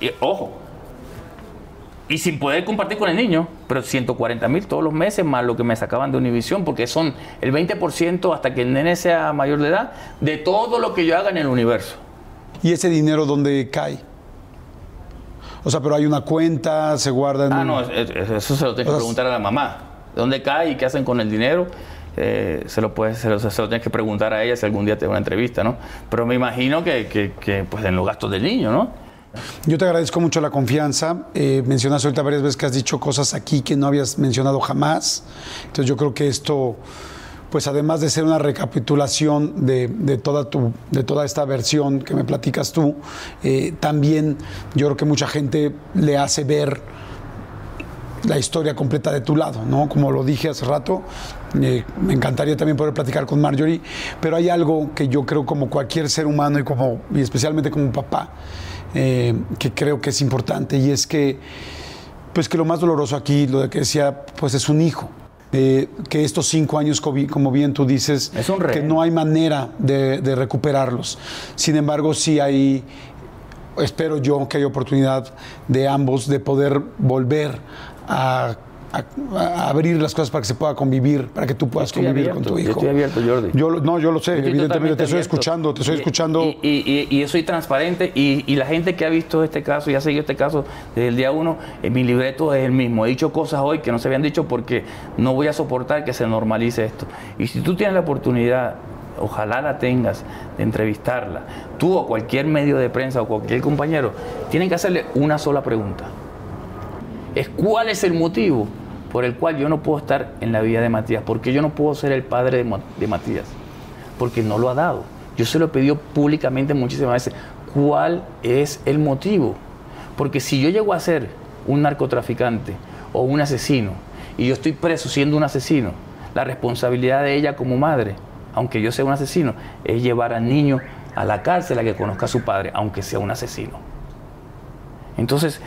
Y, ojo, y sin poder compartir con el niño, pero 140 mil todos los meses más lo que me sacaban de Univisión, porque son el 20% hasta que el nene sea mayor de edad de todo lo que yo haga en el universo. ¿Y ese dinero dónde cae? O sea, pero hay una cuenta, se guarda en... Ah, no, eso se lo tengo que preguntar a la mamá. ¿Dónde cae y qué hacen con el dinero? Eh, se lo puedes, se lo, tienes que preguntar a ella si algún día te da una entrevista, ¿no? Pero me imagino que, que, que pues en los gastos del niño, ¿no? Yo te agradezco mucho la confianza. Eh, mencionas ahorita varias veces que has dicho cosas aquí que no habías mencionado jamás. Entonces yo creo que esto, pues además de ser una recapitulación de, toda, tu, de toda esta versión que me platicas tú, eh, también yo creo que mucha gente le hace ver la historia completa de tu lado, ¿no? Como lo dije hace rato, eh, me encantaría también poder platicar con Marjorie, pero hay algo que yo creo como cualquier ser humano y, como, y especialmente como papá, eh, que creo que es importante y es que, pues que lo más doloroso aquí, lo de que decía, pues es un hijo. que estos cinco años, como bien tú dices, que no hay manera de, de recuperarlos. Sin embargo, sí hay espero yo que haya oportunidad de ambos de poder volver a a, abrir las cosas para que se pueda convivir, para que tú puedas convivir con tu hijo. Yo estoy abierto, Jordi. Yo, no, yo lo sé, evidentemente te estoy escuchando, te estoy escuchando. Y, y, yo soy transparente y, la gente que ha visto este caso y ha seguido este caso desde el día uno, en mi libreto es el mismo. He dicho cosas hoy que no se habían dicho porque no voy a soportar que se normalice esto. Y si tú tienes la oportunidad ojalá la tengas, de entrevistarla, tú o cualquier medio de prensa o cualquier compañero, tienen que hacerle una sola pregunta. Es cuál es el motivo por el cual yo no puedo estar en la vida de Matías, porque yo no puedo ser el padre de, Matías, porque no lo ha dado. Yo se lo he pedido públicamente muchísimas veces. ¿Cuál es el motivo? Porque si yo llego a ser un narcotraficante o un asesino y yo estoy preso siendo un asesino, la responsabilidad de ella como madre, aunque yo sea un asesino, es llevar al niño a la cárcel a que conozca a su padre, aunque sea un asesino. Entonces,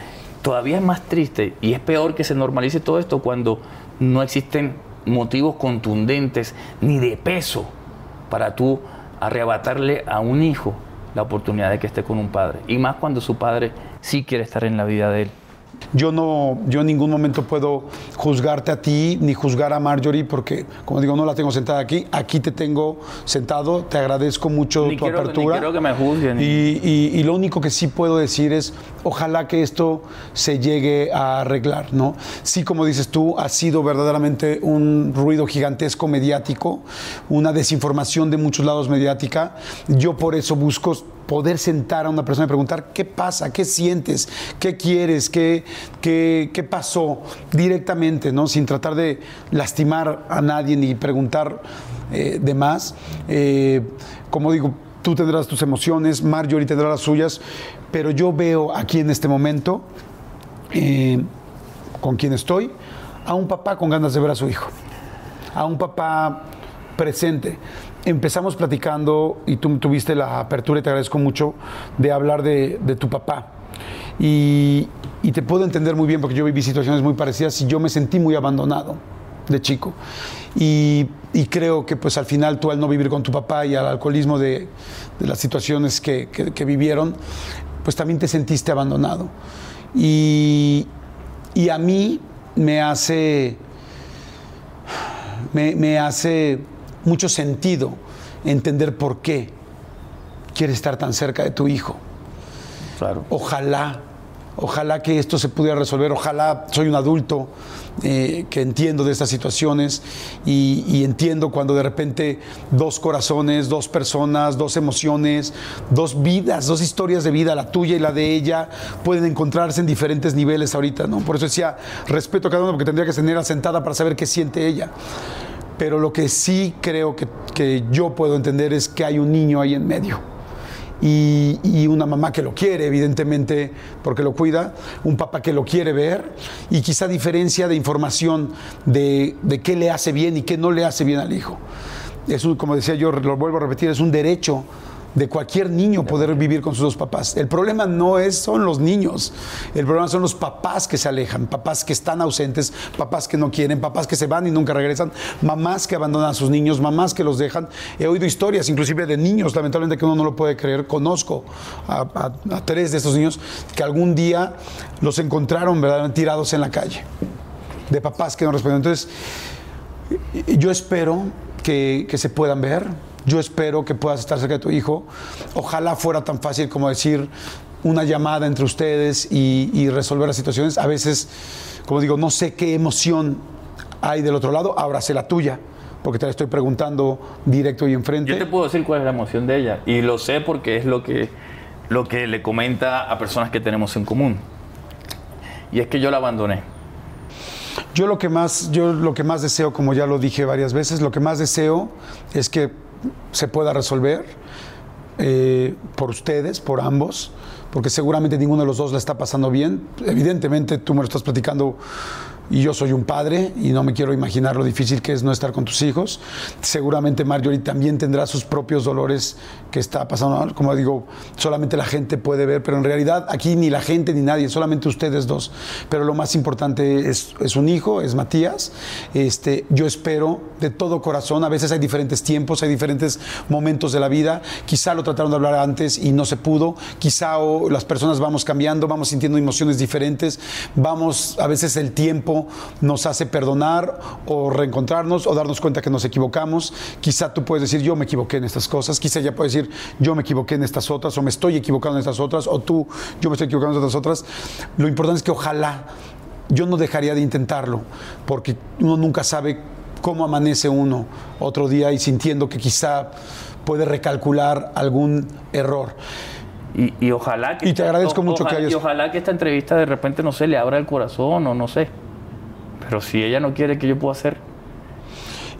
todavía es más triste y es peor que se normalice todo esto cuando no existen motivos contundentes ni de peso para tú arrebatarle a un hijo la oportunidad de que esté con un padre. Y más cuando su padre sí quiere estar en la vida de él. Yo no, yo en ningún momento puedo juzgarte a ti ni juzgar a Marjorie porque, como digo, no la tengo sentada aquí. Aquí te tengo sentado. Te agradezco mucho tu apertura. Ni quiero que me juzguen. Y, lo único que sí puedo decir es, ojalá que esto se llegue a arreglar, ¿no? Sí, como dices tú, ha sido verdaderamente un ruido gigantesco mediático, una desinformación de muchos lados mediática. Yo por eso busco poder sentar a una persona y preguntar qué pasa, qué sientes, qué quieres, qué, qué, pasó directamente, ¿no? sin tratar de lastimar a nadie ni preguntar eh, de más. Eh, como digo, tú tendrás tus emociones, Marjorie tendrá las suyas, pero yo veo aquí en este momento, eh, con quien estoy, a un papá con ganas de ver a su hijo, a un papá presente empezamos platicando y tú tuviste la apertura y te agradezco mucho de hablar de, tu papá. Y, te puedo entender muy bien porque yo viví situaciones muy parecidas y yo me sentí muy abandonado de chico. Y, creo que pues al final tú al no vivir con tu papá y al alcoholismo de, las situaciones que, vivieron, pues también te sentiste abandonado. Y, a mí me hace, me, me hace mucho sentido entender por qué quieres estar tan cerca de tu hijo. Claro. Ojalá, ojalá que esto se pudiera resolver, ojalá soy un adulto eh, que entiendo de estas situaciones y, entiendo cuando de repente dos corazones, dos personas, dos emociones, dos vidas, dos historias de vida, la tuya y la de ella, pueden encontrarse en diferentes niveles ahorita, ¿no? Por eso decía, respeto a cada uno porque tendría que tener asentada para saber qué siente ella. Pero lo que sí creo que, yo puedo entender es que hay un niño ahí en medio. Y, una mamá que lo quiere, evidentemente, porque lo cuida, un papá que lo quiere ver, y quizá diferencia de información de, qué le hace bien y qué no le hace bien al hijo. Es como decía yo, lo vuelvo a repetir, es un derecho de cualquier niño poder vivir con sus dos papás. El problema no es, son los niños, el problema son los papás que se alejan, papás que están ausentes, papás que no quieren, papás que se van y nunca regresan, mamás que abandonan a sus niños, mamás que los dejan. He oído historias inclusive de niños, lamentablemente que uno no lo puede creer, conozco a, tres de estos niños que algún día los encontraron verdaderamente tirados en la calle, de papás que no respondieron. Entonces, yo espero que, que se puedan ver, yo espero que puedas estar cerca de tu hijo. Ojalá fuera tan fácil como decir una llamada entre ustedes y, resolver las situaciones. A veces, como digo, no sé qué emoción hay del otro lado, ahora sé la tuya porque te la estoy preguntando directo y enfrente. Yo te puedo decir cuál es la emoción de ella y lo sé porque es lo que, lo que le comenta a personas que tenemos en común. Y es que yo la abandoné. Yo lo que más, yo lo que más deseo, como ya lo dije varias veces, lo que más deseo es que se pueda resolver eh, por ustedes, por ambos, porque seguramente ninguno de los dos la está pasando bien. Evidentemente tú me lo estás platicando y yo soy un padre y no me quiero imaginar lo difícil que es no estar con tus hijos. Seguramente Marjorie también tendrá sus propios dolores que está pasando. Como digo, solamente la gente puede ver, pero en realidad aquí ni la gente ni nadie, solamente ustedes dos. Pero lo más importante es, es un hijo, es Matías. Este, yo espero de todo corazón, a veces hay diferentes tiempos, hay diferentes momentos de la vida. Quizá lo trataron de hablar antes y no se pudo. Quizá las personas vamos cambiando, vamos sintiendo emociones diferentes, vamos, a veces el tiempo nos hace perdonar o reencontrarnos o darnos cuenta que nos equivocamos. Quizá tú puedes decir, yo me equivoqué en estas cosas. Quizá ella puede decir, yo me equivoqué en estas otras o me estoy equivocando en estas otras o tú, yo me estoy equivocando en estas otras. Lo importante es que ojalá yo no dejaría de intentarlo porque uno nunca sabe cómo amanece uno otro día y sintiendo que quizá puede recalcular algún error. Y, ojalá que y te agradezco mucho que hayas... y ojalá que esta entrevista de repente no se le abra el corazón o no sé pero si ella no quiere, ¿qué yo puedo hacer?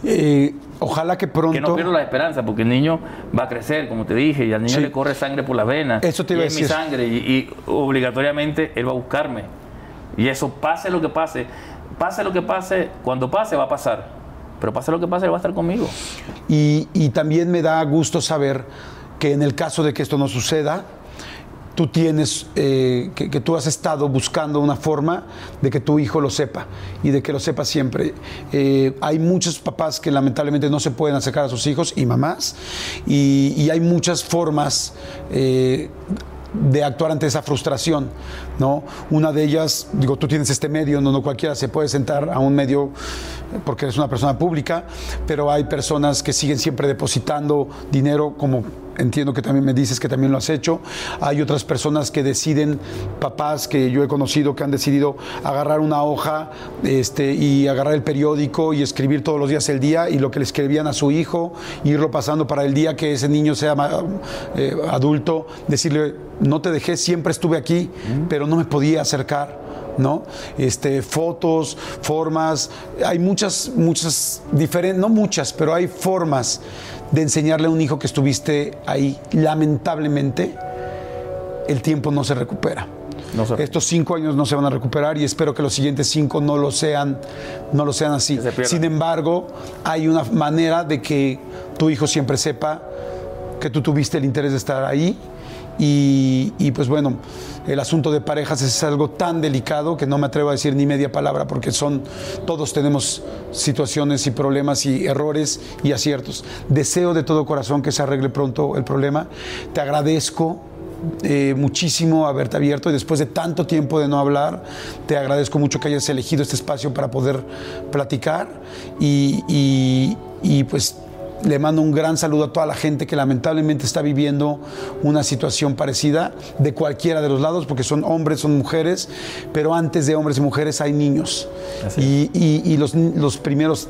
Eh, ojalá que pronto. Que no pierdo la esperanza, porque el niño va a crecer, como te dije, y al niño le corre sangre por las venas. Eso te iba y es mi sangre, y, obligatoriamente él va a buscarme. Y eso, pase lo que pase, pase lo que pase, cuando pase va a pasar. Pero pase lo que pase, él va a estar conmigo. Y, y también me da gusto saber que en el caso de que esto no suceda, tú tienes, eh, que, tú has estado buscando una forma de que tu hijo lo sepa y de que lo sepa siempre. Eh, hay muchos papás que lamentablemente no se pueden acercar a sus hijos y mamás y, hay muchas formas eh, de actuar ante esa frustración, ¿no? Una de ellas, digo, tú tienes este medio, no, no cualquiera se puede sentar a un medio porque eres una persona pública, pero hay personas que siguen siempre depositando dinero como entiendo que también me dices que también lo has hecho. Hay otras personas que deciden, papás que yo he conocido, que han decidido agarrar una hoja este, y agarrar el periódico y escribir todos los días el día y lo que le escribían a su hijo, irlo pasando para el día que ese niño sea eh, adulto, decirle, no te dejé, siempre estuve aquí, pero no me podía acercar. ¿No? Este, fotos, formas, hay muchas, muchas diferentes, no muchas, pero hay formas de enseñarle a un hijo que estuviste ahí. Lamentablemente, el tiempo no se recupera. Estos cinco años no se van a recuperar y espero que los siguientes cinco no lo sean, no lo sean así. Sin embargo, hay una manera de que tu hijo siempre sepa que tú tuviste el interés de estar ahí y, pues bueno, el asunto de parejas es algo tan delicado que no me atrevo a decir ni media palabra porque son, todos tenemos situaciones y problemas y errores y aciertos. Deseo de todo corazón que se arregle pronto el problema. Te agradezco eh, muchísimo haberte abierto y después de tanto tiempo de no hablar, te agradezco mucho que hayas elegido este espacio para poder platicar y, y pues le mando un gran saludo a toda la gente que lamentablemente está viviendo una situación parecida de cualquiera de los lados, porque son hombres, son mujeres, pero antes de hombres y mujeres hay niños. Y, los, los primeros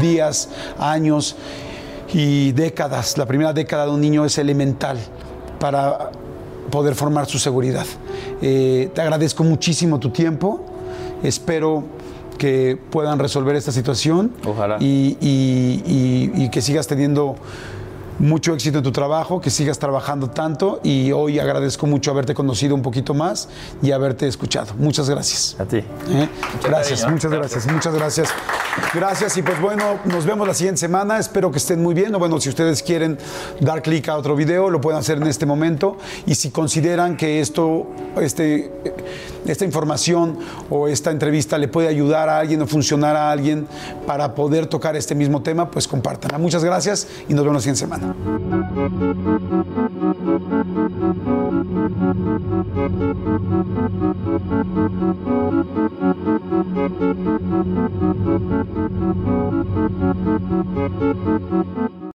días, años y décadas, la primera década de un niño es elemental para poder formar su seguridad. Eh, te agradezco muchísimo tu tiempo. Espero que puedan resolver esta situación. Ojalá. Y, y, que sigas teniendo mucho éxito en tu trabajo, que sigas trabajando tanto y hoy agradezco mucho haberte conocido un poquito más y haberte escuchado. Muchas gracias. A ti. ¿Eh? Gracias, cariño. muchas gracias, muchas gracias. Gracias y pues bueno, nos vemos la siguiente semana. Espero que estén muy bien. O bueno, si ustedes quieren dar clic a otro video, lo pueden hacer en este momento. Y si consideran que esto, este, esta información o esta entrevista le puede ayudar a alguien o funcionar a alguien para poder tocar este mismo tema, pues compártanla. Muchas gracias y nos vemos la siguiente semana.